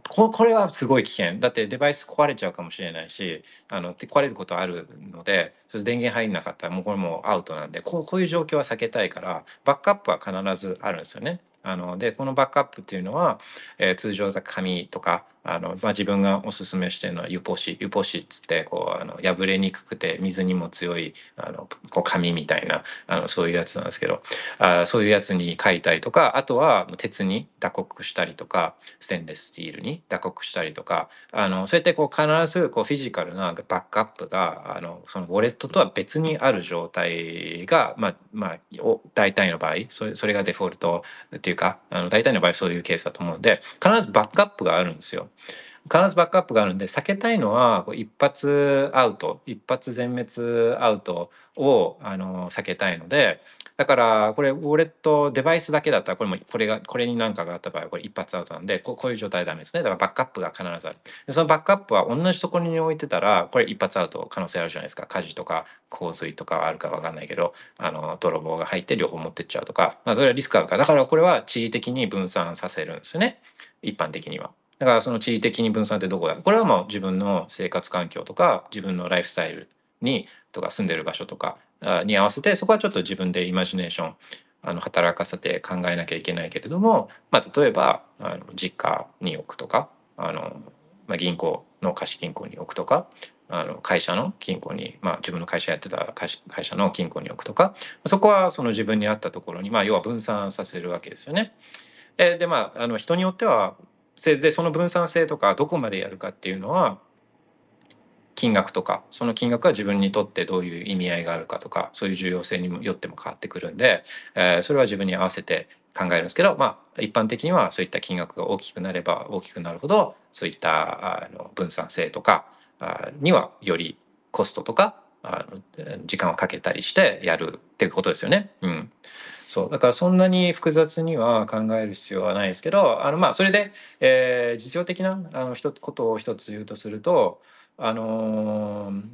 ここれはすごい危険だってデバイス壊れちゃうかもしれないしあの壊れることあるのでそ電源入んなかったらもうこれもアウトなんでこうこういう状況は避けたいからバックアップは必ずあるんですよね。あのでこのバックアップっていうのは、えー、通常紙とかあの、まあ、自分がおすすめしてるのはユポシユポシっつってこうあの破れにくくて水にも強いあのこう紙みたいなあのそういうやつなんですけどあそういうやつに書いたりとかあとは鉄に打刻したりとかステンレススチールに打刻したりとかあのそうやってこう必ずこうフィジカルなバックアップがあのそのウォレットとは別にある状態が、まあまあ、大体の場合それそれがデフォルトっていうかあの大体の場合そういうケースだと思うんで必ずバックアップがあるんですよ。必ずバックアップがあるんで避けたいのは一発アウト一発全滅アウトをあの避けたいのでだからこれウォレットデバイスだけだったらこれもこれがこれに何かがあった場合はこれ一発アウトなんでこういう状態ダメですね。だからバックアップが必ずある。そのバックアップは同じところに置いてたらこれ一発アウト可能性あるじゃないですか。火事とか洪水とかあるか分かんないけどあの泥棒が入って両方持ってっちゃうとか、まあ、それはリスクあるから。だからこれは地理的に分散させるんですよね。一般的には。だからその地理的に分散ってどこだ？これはもう自分の生活環境とか自分のライフスタイルにとか住んでる場所とかに合わせてそこはちょっと自分でイマジネーションあの働かせて考えなきゃいけないけれども、まあ、例えばあの実家に置くとかあの、まあ、銀行の貸金庫に置くとかあの会社の金庫に、まあ、自分の会社やってた会社の金庫に置くとかそこはその自分に合ったところに、まあ、要は分散させるわけですよね。えでまああの人によってはでその分散性とかどこまでやるかっていうのは金額とかその金額は自分にとってどういう意味合いがあるかとかそういう重要性によっても変わってくるんで、えー、それは自分に合わせて考えるんですけど、まあ、一般的にはそういった金額が大きくなれば大きくなるほどそういったあの分散性とかあにはよりコストとかあの時間をかけたりしてやるっていうことですよね。うん、そう。だからそんなに複雑には考える必要はないですけどあのまあそれで、えー、実用的なあの一ことを一つ言うとするとあのー、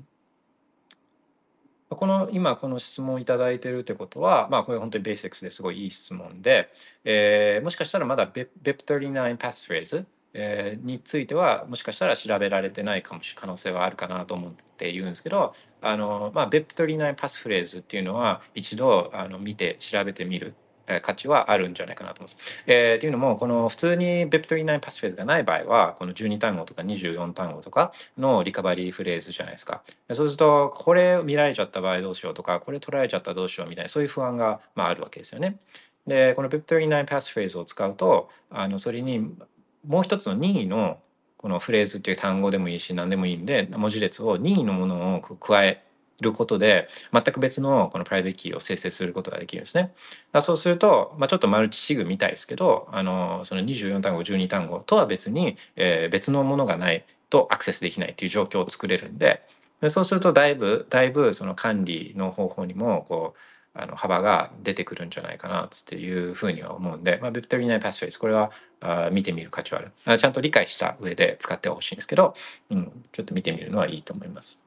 この今この質問をいただいてるってことは、まあ、これ本当にベーシックスですごいいい質問で、えー、もしかしたらまだベベプトリナインパスフレーズ、えー、についてはもしかしたら調べられてないかもし可能性はあるかなと思って言うんですけどあの、まあ、BIP39 パスフレーズっていうのは一度あの見て調べてみる価値はあるんじゃないかなと思います。えー、というのもこの普通に BIP39 パスフェーズがない場合はこの12単語とか24単語とかのリカバリーフレーズじゃないですか。そうするとこれ見られちゃった場合どうしようとかこれ取られちゃったらどうしようみたいなそういう不安が、まあ、あるわけですよね。でこの BIP39 パスフレーズを使うとあのそれにもう一つの任意のこのフレーズっていう単語でもいいし何でもいいんで文字列を任意のものを加えることで全く別のこのプライベートキーを生成することができるんですね。そうすると、まあ、ちょっとマルチシグみたいですけどあのその24単語12単語とは別に、えー、別のものがないとアクセスできないという状況を作れるんででそうするとだいぶだいぶその管理の方法にもこうあの幅が出てくるんじゃないかなっていうふうには思うんで、まあ、Web39 パスフェイスこれは見てみる価値はある。ちゃんと理解した上で使ってほしいんですけど、うん、ちょっと見てみるのはいいと思います。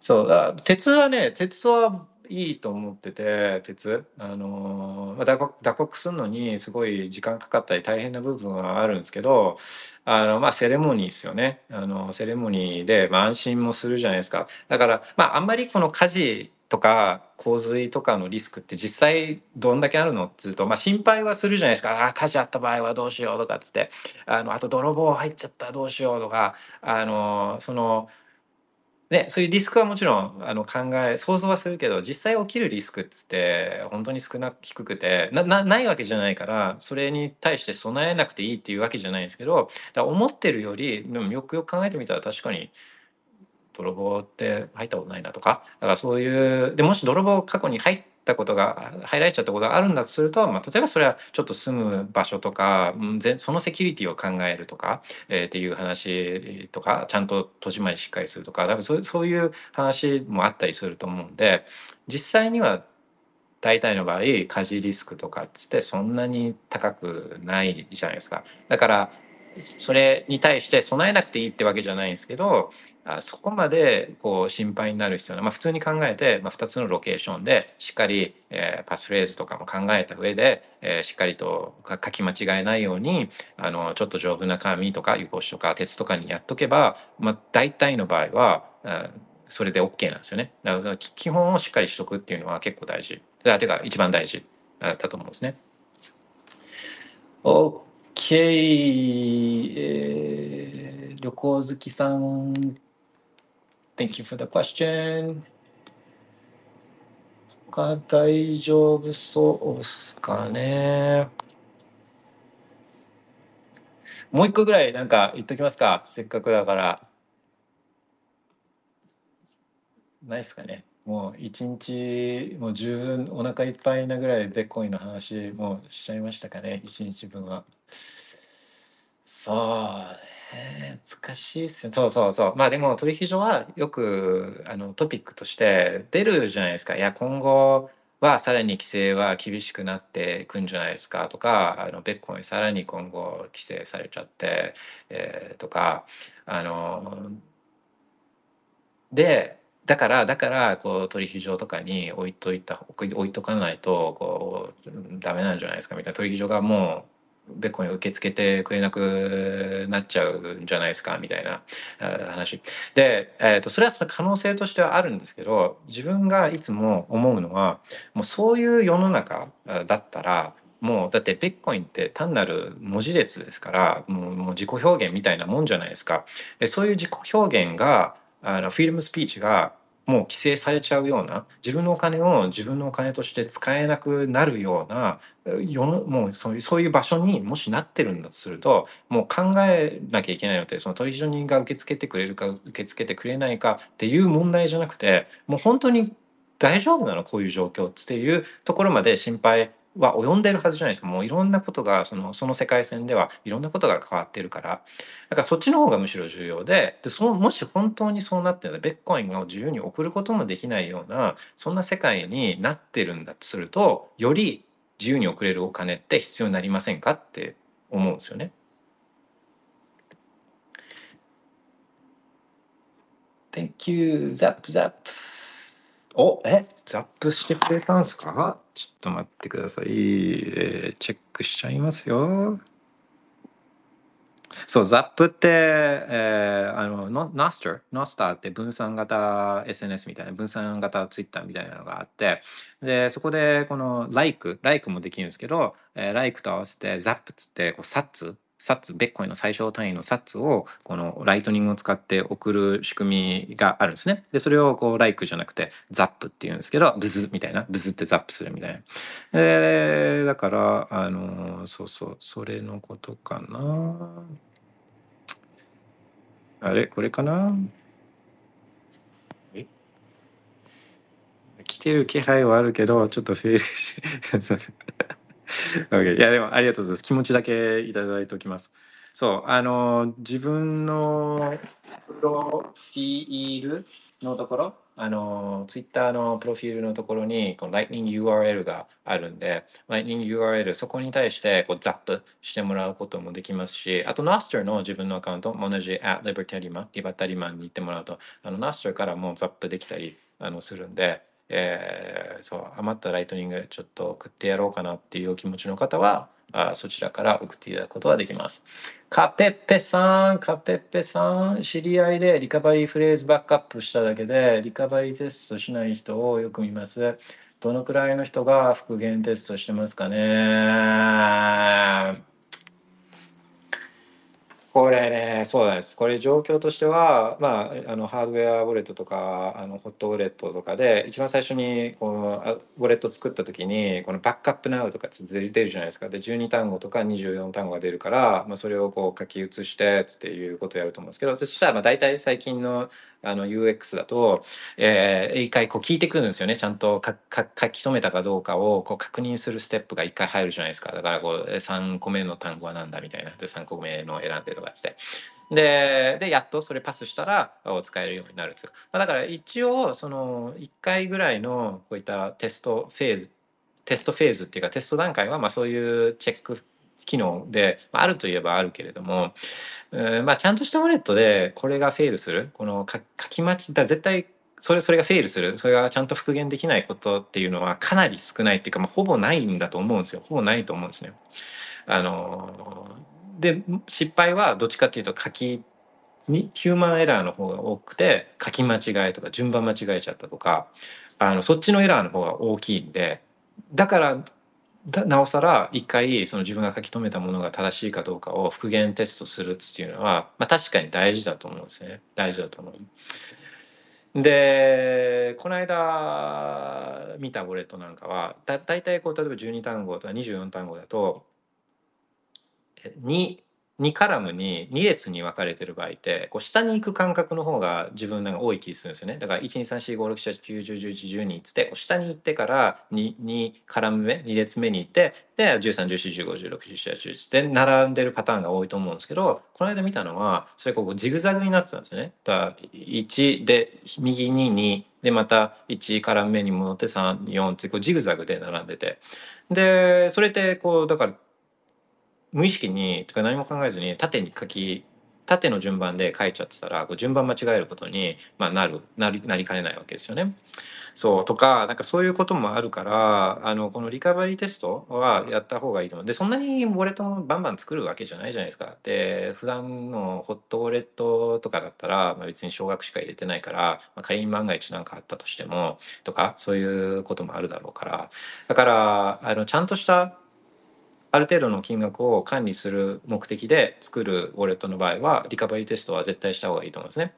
そう鉄はね鉄はいいと思ってて鉄。あの、まあ、打刻打刻するのにすごい時間かかったり大変な部分はあるんですけどあのまあセレモニーですよね。あのセレモニーで、まあ、安心もするじゃないですか。だからまああんまりこの火事とか洪水とかのリスクって実際どんだけあるのっつうと、まあ、心配はするじゃないですか。あ火事あった場合はどうしようとかっつって。あのあと泥棒入っちゃったどうしようとか。あのそのね、そういうリスクはもちろんあの考え想像はするけど実際起きるリスクっつって本当に少なく低くてななないわけじゃないからそれに対して備えなくていいっていうわけじゃないんですけどだ思ってるよりでもよくよく考えてみたら確かに泥棒って入ったことないなとかだからそういうでもし泥棒過去に入ったことが入られちゃったことがあるんだとすると、まあ、例えばそれはちょっと住む場所とかそのセキュリティを考えるとか、えーっていう話とかちゃんと戸締まりしっかりするとか多分そそういう話もあったりすると思うんで実際には大体の場合家事リスクとかっつってそんなに高くないじゃないですか。だからそれに対して備えなくていいってわけじゃないんですけどあそこまでこう心配になる必要な、まあ、普通に考えて、まあ、2つのロケーションでしっかり、えーパスフレーズとかも考えた上で、えーしっかりと書き間違えないようにあのちょっと丈夫な紙とか油格子とか鉄とかにやっとけば、まあ、大体の場合はあそれで OK なんですよね。だから基本をしっかりしとくっていうのは結構大事。だていうか一番大事だと思うんですね。OK、えー旅行好きさん Thank you for the question. 他大丈夫そうっすかね。もう一個ぐらいなんか言っときますか。せっかくだから。ないっすかね。もう一日もう十分お腹いっぱいなぐらいベッコインの話もうしちゃいましたかね。一日分は。そうね。難しいっすよ。そうそうそう。まあでも取引所はよくあのトピックとして出るじゃないですか。いや今後はさらに規制は厳しくなっていくんじゃないですかとか、あのベッコインさらに今後規制されちゃって、えーとか、あのでだからだからこう取引所とかに置いといた置いとかないとこうダメなんじゃないですかみたいな取引所がもうベッコイン受け付けてくれなくなっちゃうんじゃないですかみたいな話で、えー、とそれはその可能性としてはあるんですけど自分がいつも思うのはもうそういう世の中だったらもうだってベッコインって単なる文字列ですからもうもう自己表現みたいなもんじゃないですか。でそういう自己表現があのフィルムスピーチがもう規制されちゃうような自分のお金を自分のお金として使えなくなるようなもうそういう場所にもしなってるんだとするともう考えなきゃいけないのってその取引所人が受け付けてくれるか受け付けてくれないかっていう問題じゃなくてもう本当に大丈夫なのこういう状況っていうところまで心配は及んでるはずじゃないですかもういろんなことがそのその世界線ではいろんなことが変わってるからだからそっちの方がむしろ重要ででそのもし本当にそうなってるのでベッコインを自由に送ることもできないようなそんな世界になってるんだとするとより自由に送れるお金って必要になりませんかって思うんですよね。Thank you, Zap Zap. お、え、 zap してくれたんすか？ちょっと待ってください。えーチェックしちゃいますよ。そう、 zap って、えーあの、 Nostr、Nostr って分散型 SNS みたいな、分散型 Twitter みたいなのがあって、で、そこで、この、like、like もできるんですけど、えー、like と合わせて、 zap っつって、こう、 sats、sats、ビットコインの最小単位の sats を、この Lightning を使って送る仕組みがあるんですね。で、それをこう、like じゃなくて、 zap っていうんですけど、ブズみたいな、ブズって zap するみたいな。えーだから、あのそうそう、それのことかな。あれ？これかな？え？来てる気配はあるけど、ちょっとフェールし、(laughs) いません OK いや、でもありがとうございます。気持ちだけいただいておきます。そう、あの、自分のプロフィールのところ、あの、ツイッターのプロフィールのところに、この Lightning URL があるんで、Lightning URL、そこに対してこうザップしてもらうこともできますし、あと Noster の自分のアカウントも同じ at libertarian、リバタリマンに行ってもらうと、あの Noster からもザップできたりあのするんで、えーそう、余ったライトニングちょっと送ってやろうかなっていうお気持ちの方は、あそちらから送っていただくことはできます。カペッペさん、カペッペさん、知り合いでリカバリーフレーズバックアップしただけで、リカバリーテストしない人をよく見ます。どのくらいの人が復元テストしてますかねこれね、そうなんです。これ状況としては、まあ、あのハードウェアウォレットとか、あのホットウォレットとかで、一番最初にこのウォレット作った時に、このバックアップナウとかって出る出るじゃないですか。で、12単語とか24単語が出るから、まあ、それをこう書き写してっていうことをやると思うんですけど、そしたらまあ大体最近のあの UX だと、えー一回こう聞いてくるんですよね。ちゃんと書き留めたかどうかをこう確認するステップが一回入るじゃないですか。だからこう3個目の単語はなんだみたいな。で3個目の選んでとかっつって。ででやっとそれパスしたら使えるようになるんですよ。まあ、だから一応その1回ぐらいのこういったテストフェーズテストフェーズっていうかテスト段階はまあそういうチェック機能で、まあ、るといえばあるけれども、うんまあ、ちゃんとしたウォレットでこれがフェールするこの書き間違だ絶対それそれがフェールするそれがちゃんと復元できないことっていうのはかなり少ないっていうか、まあ、ほぼないんだと思うんですよほぼないと思うんですね。あので失敗はどっちかっていうと書きにヒューマンエラーの方が多くて書き間違いとか順番間違えちゃったとかあのそっちのエラーの方が大きいんでだからなおさら一回その自分が書き留めたものが正しいかどうかを復元テストするっていうのは、まあ、確かに大事だと思うんですね大事だと思う。でこの間見たウォレットなんかはだ大体こう例えば12単語とか24単語だとえ 2, 2カラムに2列に分かれてる場合ってこう下に行く感覚の方が自分なんか多い気するんですよね。だから123456789101112つってこう下に行ってから 2, 2カラム目2列目に行ってで131415161718で並んでるパターンが多いと思うんですけどこの間見たのはそれこうジグザグになってたんですよねだから1で右に2でまた1カラム目に戻って34ってこうジグザグで並んでてでそれってこうだから無意識にとか何も考えずに縦に書き縦の順番で書いちゃってたらこう順番間違えることに、まあ、なるなりなりかねないわけですよね。そうとかなんかそういうこともあるからあのこのリカバリーテストはやった方がいいと思う。でそんなにウォレットもバンバン作るわけじゃないじゃないですか。で普段のホットウォレットとかだったら、まあ、別に少額しか入れてないから、まあ、仮に万が一何かあったとしてもとかそういうこともあるだろうからだからあのちゃんとしたある程度の金額を管理する目的で作るウォレットの場合はリカバリーテストは絶対した方がいいと思うんですね。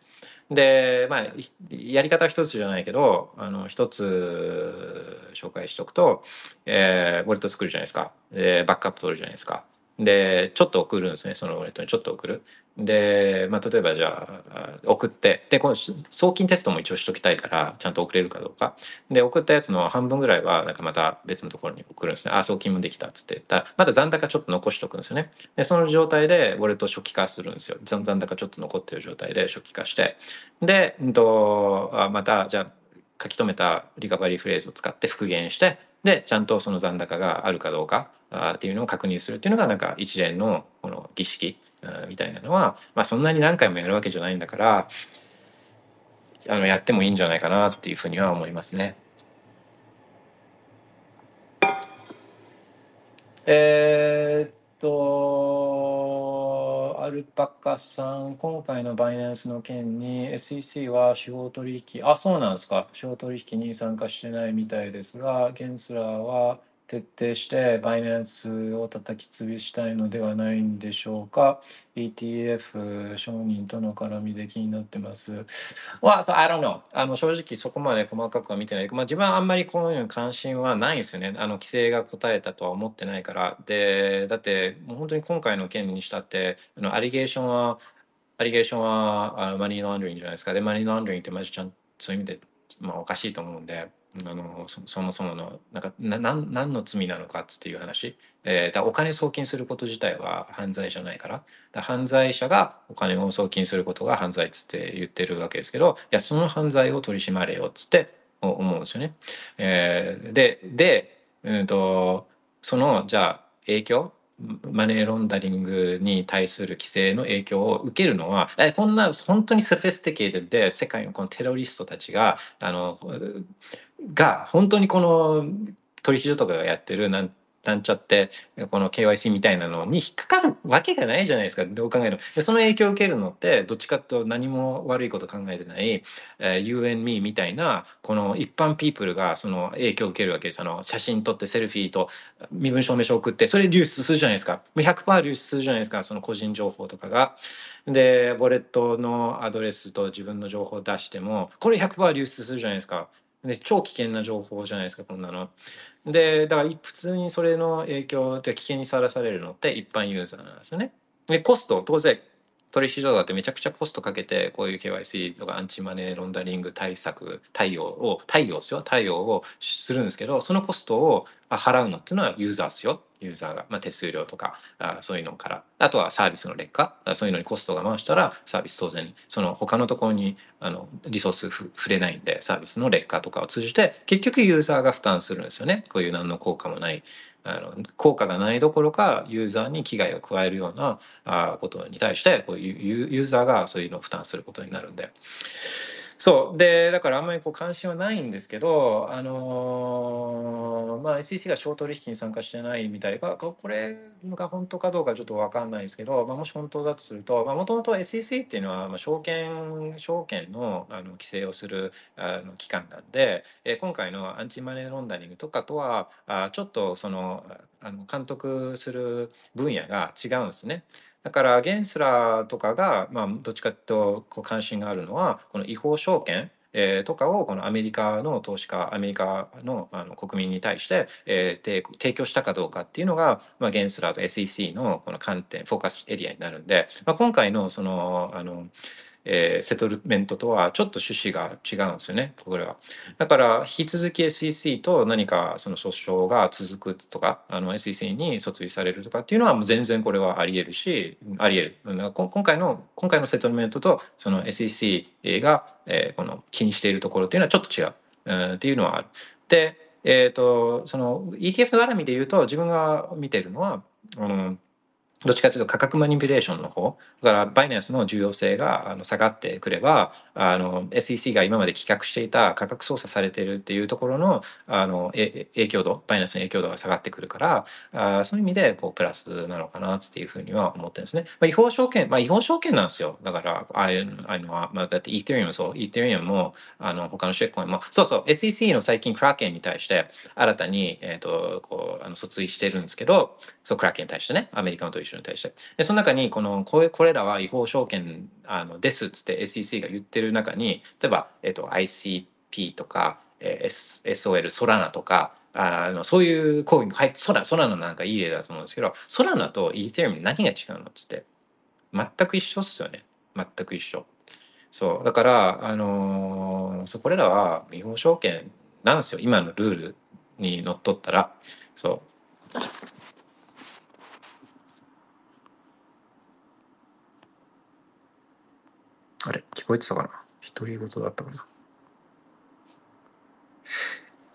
でまあやり方一つじゃないけどあの一つ紹介しておくと、えー、ウォレット作るじゃないですかでバックアップ取るじゃないですかでちょっと送るんですねそのウォレットに。ちょっと送る。で、まあ、例えばじゃあ送って。でこの送金テストも一応しときたいからちゃんと送れるかどうか。で送ったやつの半分ぐらいはなんかまた別のところに送るんですね。あ送金もできたっつってたまだ残高ちょっと残しとくんですよね。でその状態でウォレットを初期化するんですよ。残高ちょっと残ってる状態で初期化して。で、んと、またじゃあ書き留めたリカバリーフレーズを使って復元してでちゃんとその残高があるかどうかあっていうのを確認するっていうのがなんか一連のこの儀式みたいなのは、まあ、そんなに何回もやるわけじゃないんだからあのやってもいいんじゃないかなっていうふうには思いますね。えー、っと、ルパカさん、今回のバイナンスの件に SEC は司法取引、あ、そうなんですか、司法取引に参加してないみたいですが、ゲンスラーは徹底してバイナンスを叩き潰したいのではないんでしょうか。ETF 承認との絡みで気になってます。は、そう、I don't know。あの正直そこまで細かくは見てない。まあ自分はあんまりこのように関心はないんですよね。あの規制が答えたとは思ってないから。で、だってもう本当に今回の件にしたって、あのアリゲーションは、アリゲーションはあマニーロンダリングじゃないですか。で、マニーロンダリングってマジちゃんそういう意味で、まあ、おかしいと思うんで。あのそもそものなんかなな何の罪なのかっていう話、えー、だお金送金すること自体は犯罪じゃないから。だ犯罪者がお金を送金することが犯罪っつって言ってるわけですけどいやその犯罪を取り締まれよっつって思うんですよね。えー、でで、うんと、そのじゃあ影響？マネーロンダリングに対する規制の影響を受けるのはこんな本当にセフェスティケートで世界のこのテロリストたちがあのが本当にこの取引所とかがやってるなんなんちゃってこの KYC みたいなのに引っかかるわけがないじゃないですかどう考えてもでその影響を受けるのってどっちかというと何も悪いこと考えてない、えー、You and Me みたいなこの一般ピープルがその影響を受けるわけですあの写真撮ってセルフィーと身分証明書送ってそれ流出するじゃないですか100%流出するじゃないですかその個人情報とかが。でウォレットのアドレスと自分の情報を出してもこれ100%流出するじゃないですか。で超危険な情報じゃないですかこんなの。でだから普通にそれの影響で危険にさらされるのって一般ユーザーなんですよね。でコスト当然取引所だってめちゃくちゃコストかけてこういう KYC とかアンチマネーロンダリング対策対応を対応ですよ。対応をするんですけどそのコストを払うのっていうのはユーザーですよ。ユーザーが、まあ、手数料とかあそういうのから。あとはサービスの劣化。そういうのにコストが回したらサービス当然その他のところにあのリソース触れないんでサービスの劣化とかを通じて結局ユーザーが負担するんですよね。こういう何の効果もないあの効果がないどころかユーザーに危害を加えるようなあことに対してこうユーザーがそういうのを負担することになるんで。そうでだからあんまりこう関心はないんですけど、あのー、まあ、SEC が小取引に参加してないみたいがこれが本当かどうかちょっと分かんないですけど、まあ、もし本当だとするともともと SEC っていうのは、まあ、証券証券のあの規制をするあの機関なんで、え今回のアンチマネーロンダリングとかとはあちょっとそのあの監督する分野が違うんですね。だからゲンスラーとかが、まあ、どっちかというとこう関心があるのはこの違法証券えー、とかをこのアメリカの投資家アメリカのあの国民に対して、えー、提供したかどうかっていうのが、まあ、ゲンスラーと SEC のこの観点フォーカスエリアになるんで、まあ、今回のそのあのえー、セトルメントとはちょっと趣旨が違うんですよねこれは。だから引き続き SEC と何かその訴訟が続くとかあの SEC に訴追されるとかっていうのはもう全然これはありえるしありえる今回の今回のセトルメントとその SEC が、えー、この気にしているところっていうのはちょっと違う、えー、っていうのはある。で、えーと、その ETF 絡みで言うと自分が見てるのはあのどっちかというと価格マニピュレーションの方。だからバイナンスの重要性があの下がってくればあの SEC が今まで棄却していた価格操作されているっていうところのあの影響度バイナンスの影響度が下がってくるからあそういう意味でこうプラスなのかなっていうふうには思ってるんですね。まあ、違法証券まあ違法証券なんですよ。だからああいうのは、まあ、だってイーテリアムそう。イーテリアムもあの他のシェックコインも。そうそう。SEC の最近クラーケンに対して新たに、えーと、こうあの訴追してるんですけどそうクラーケンに対してね。アメリカのと一緒に対してでその中にこのこれこれらは違法証券あのですっつって SEC が言ってる中に例えば、えっと、ICP とか、えー、SOL ソラナとかあのそういうコインが入ってソラソラナなんかいい例だと思うんですけどソラナとイーテリアム何が違うのっつって全く一緒っすよね。全く一緒。そう。だからあのー、そこれらは違法証券なんですよ。今のルールにのっとったら。そう。あれ聞こえてたかな？独り言だったかな？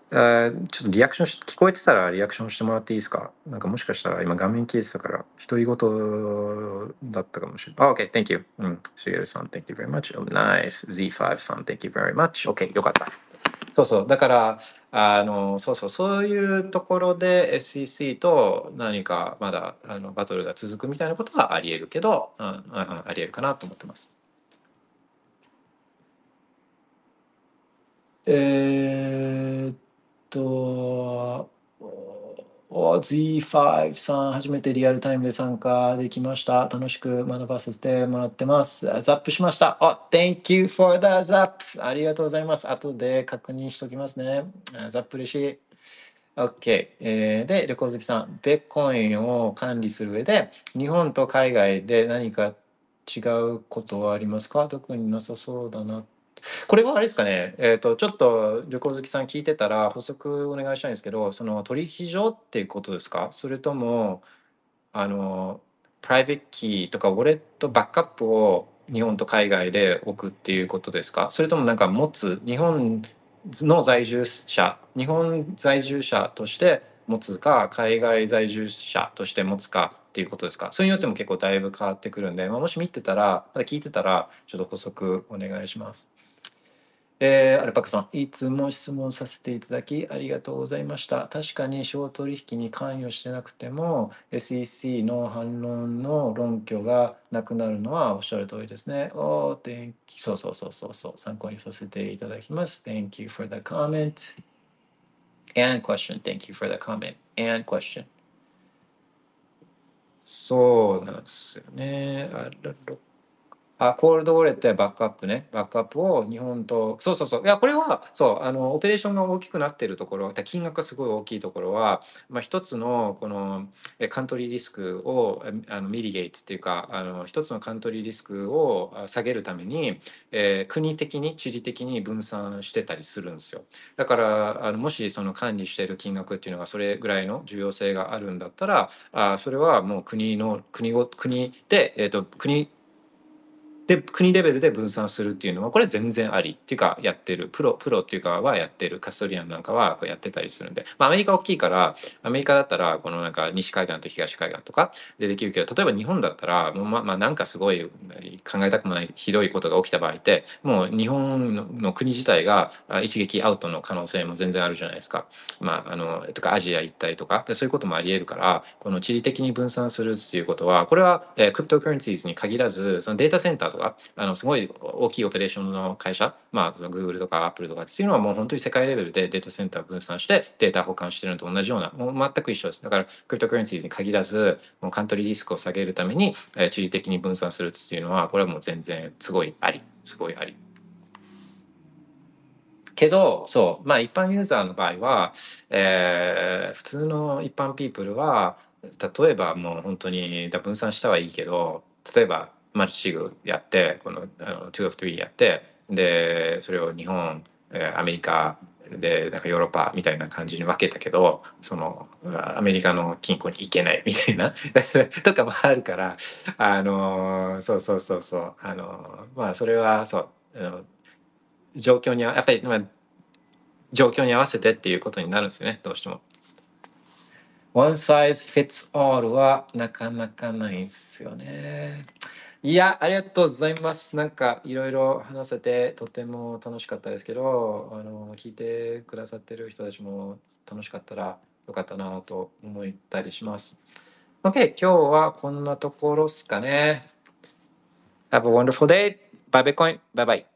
あちょっとリアクションし聞こえてたらリアクションしてもらっていいですか？なんかもしかしたら今画面消えてたから独り言だったかもしれない。OK, thank you. うん。しげるさん、thank you very much. Oh, nice. Z5 さん、thank you very much. OK, よかった。そうそう。だから、あの、そうそう、そういうところで SEC と何かまだあのバトルが続くみたいなことはあり得るけど、うん、あり得るかなと思ってます。えー、っと、Z5 さん、初めてリアルタイムで参加できました。楽しく学ばせてもらってます。ザップしました。あ、Thank you for the zaps! ありがとうございます。後で確認しておきますね。zap 嬉しい。OK、えー、で、旅行好きさん、ビットコインを管理する上で、日本と海外で何か違うことはありますか？特になさそうだなこれはあれですかね、えーと、ちょっと旅行好きさん聞いてたら補足お願いしたいんですけどその取引所っていうことですか？それともあのプライベートキーとかウォレットバックアップを日本と海外で置くっていうことですか？それともなんか持つ日本の在住者日本在住者として持つか海外在住者として持つかっていうことですか？それによっても結構だいぶ変わってくるんで、まあ、もし見てたらまだ聞いてたらちょっと補足お願いします。えー、アルパカさん、いつも質問させていただきありがとうございました。確かに小取引に関与してなくても、SEC の反論の論拠がなくなるのはおっしゃる通りですね。おー、thank you. そうそうそうそうそう、参考にさせていただきます。Thank you for the comment and question. Thank you for the comment and question. そうなんですよね。あらろあ、コールドウォレットやバックアップね。バックアップを日本と、そうそうそう。いや、これは、そう、あの、オペレーションが大きくなっているところ、金額がすごい大きいところは、まあ、一つの、この、カントリーリスクを、あのミリゲートっていうか、あの、一つのカントリーリスクを下げるために、えー国的に、地理的に分散してたりするんですよ。だから、あのもしその管理している金額っていうのがそれぐらいの重要性があるんだったら、あそれはもう国の、国ご、国で、えっ、と、国、で国レベルで分散するっていうのはこれ全然ありっていうかやってる。プロプロっていうかはやってる。カストリアンなんかはこうやってたりするんで、まあ、アメリカ大きいからアメリカだったらこのなんか西海岸と東海岸とかでできるけど例えば日本だったらもうままあなんかすごい考えたくもないひどいことが起きた場合ってもう日本の国自体が一撃アウトの可能性も全然あるじゃないですか。まあ、あのとかアジア一帯とか。でそういうこともありえるからこの地理的に分散するっていうことはこれは、えークリプトカレンシーズに限らずそのデータセンターとかあのすごい大きいオペレーションの会社、まあ、その Google とか Apple とかっていうのはもう本当に世界レベルでデータセンター分散してデータ保管してるのと同じようなもう全く一緒ですだからクリプトカレンシーズに限らずもうカントリーリスクを下げるために、えー地理的に分散するっていうのはこれはもう全然すごいありすごいあり。けど、そう、まあ一般ユーザーの場合は、えー普通の一般ピープルは、例えばもう本当にだ分散したはいいけど、例えばマルチシグやって、このあの2 of 3やって、で、それを日本、アメリカ、で、なんかヨーロッパみたいな感じに分けたけど、そのアメリカの金庫に行けない (laughs) みたいなとかもあるから、あのそうそうそうそう、あのまあそれはそう、あの状況にやっぱり、まあ、状況に合わせてっていうことになるんですよねどうしても。One size fits all はなかなかないんですよね。いや、ありがとうございます。なんかいろいろ話せてとても楽しかったですけど、あの聞いてくださってる人たちも楽しかったらよかったなと思ったりします。OK、今日はこんなところですかね。Have a wonderful day. Bye Bitcoin. Bye bye.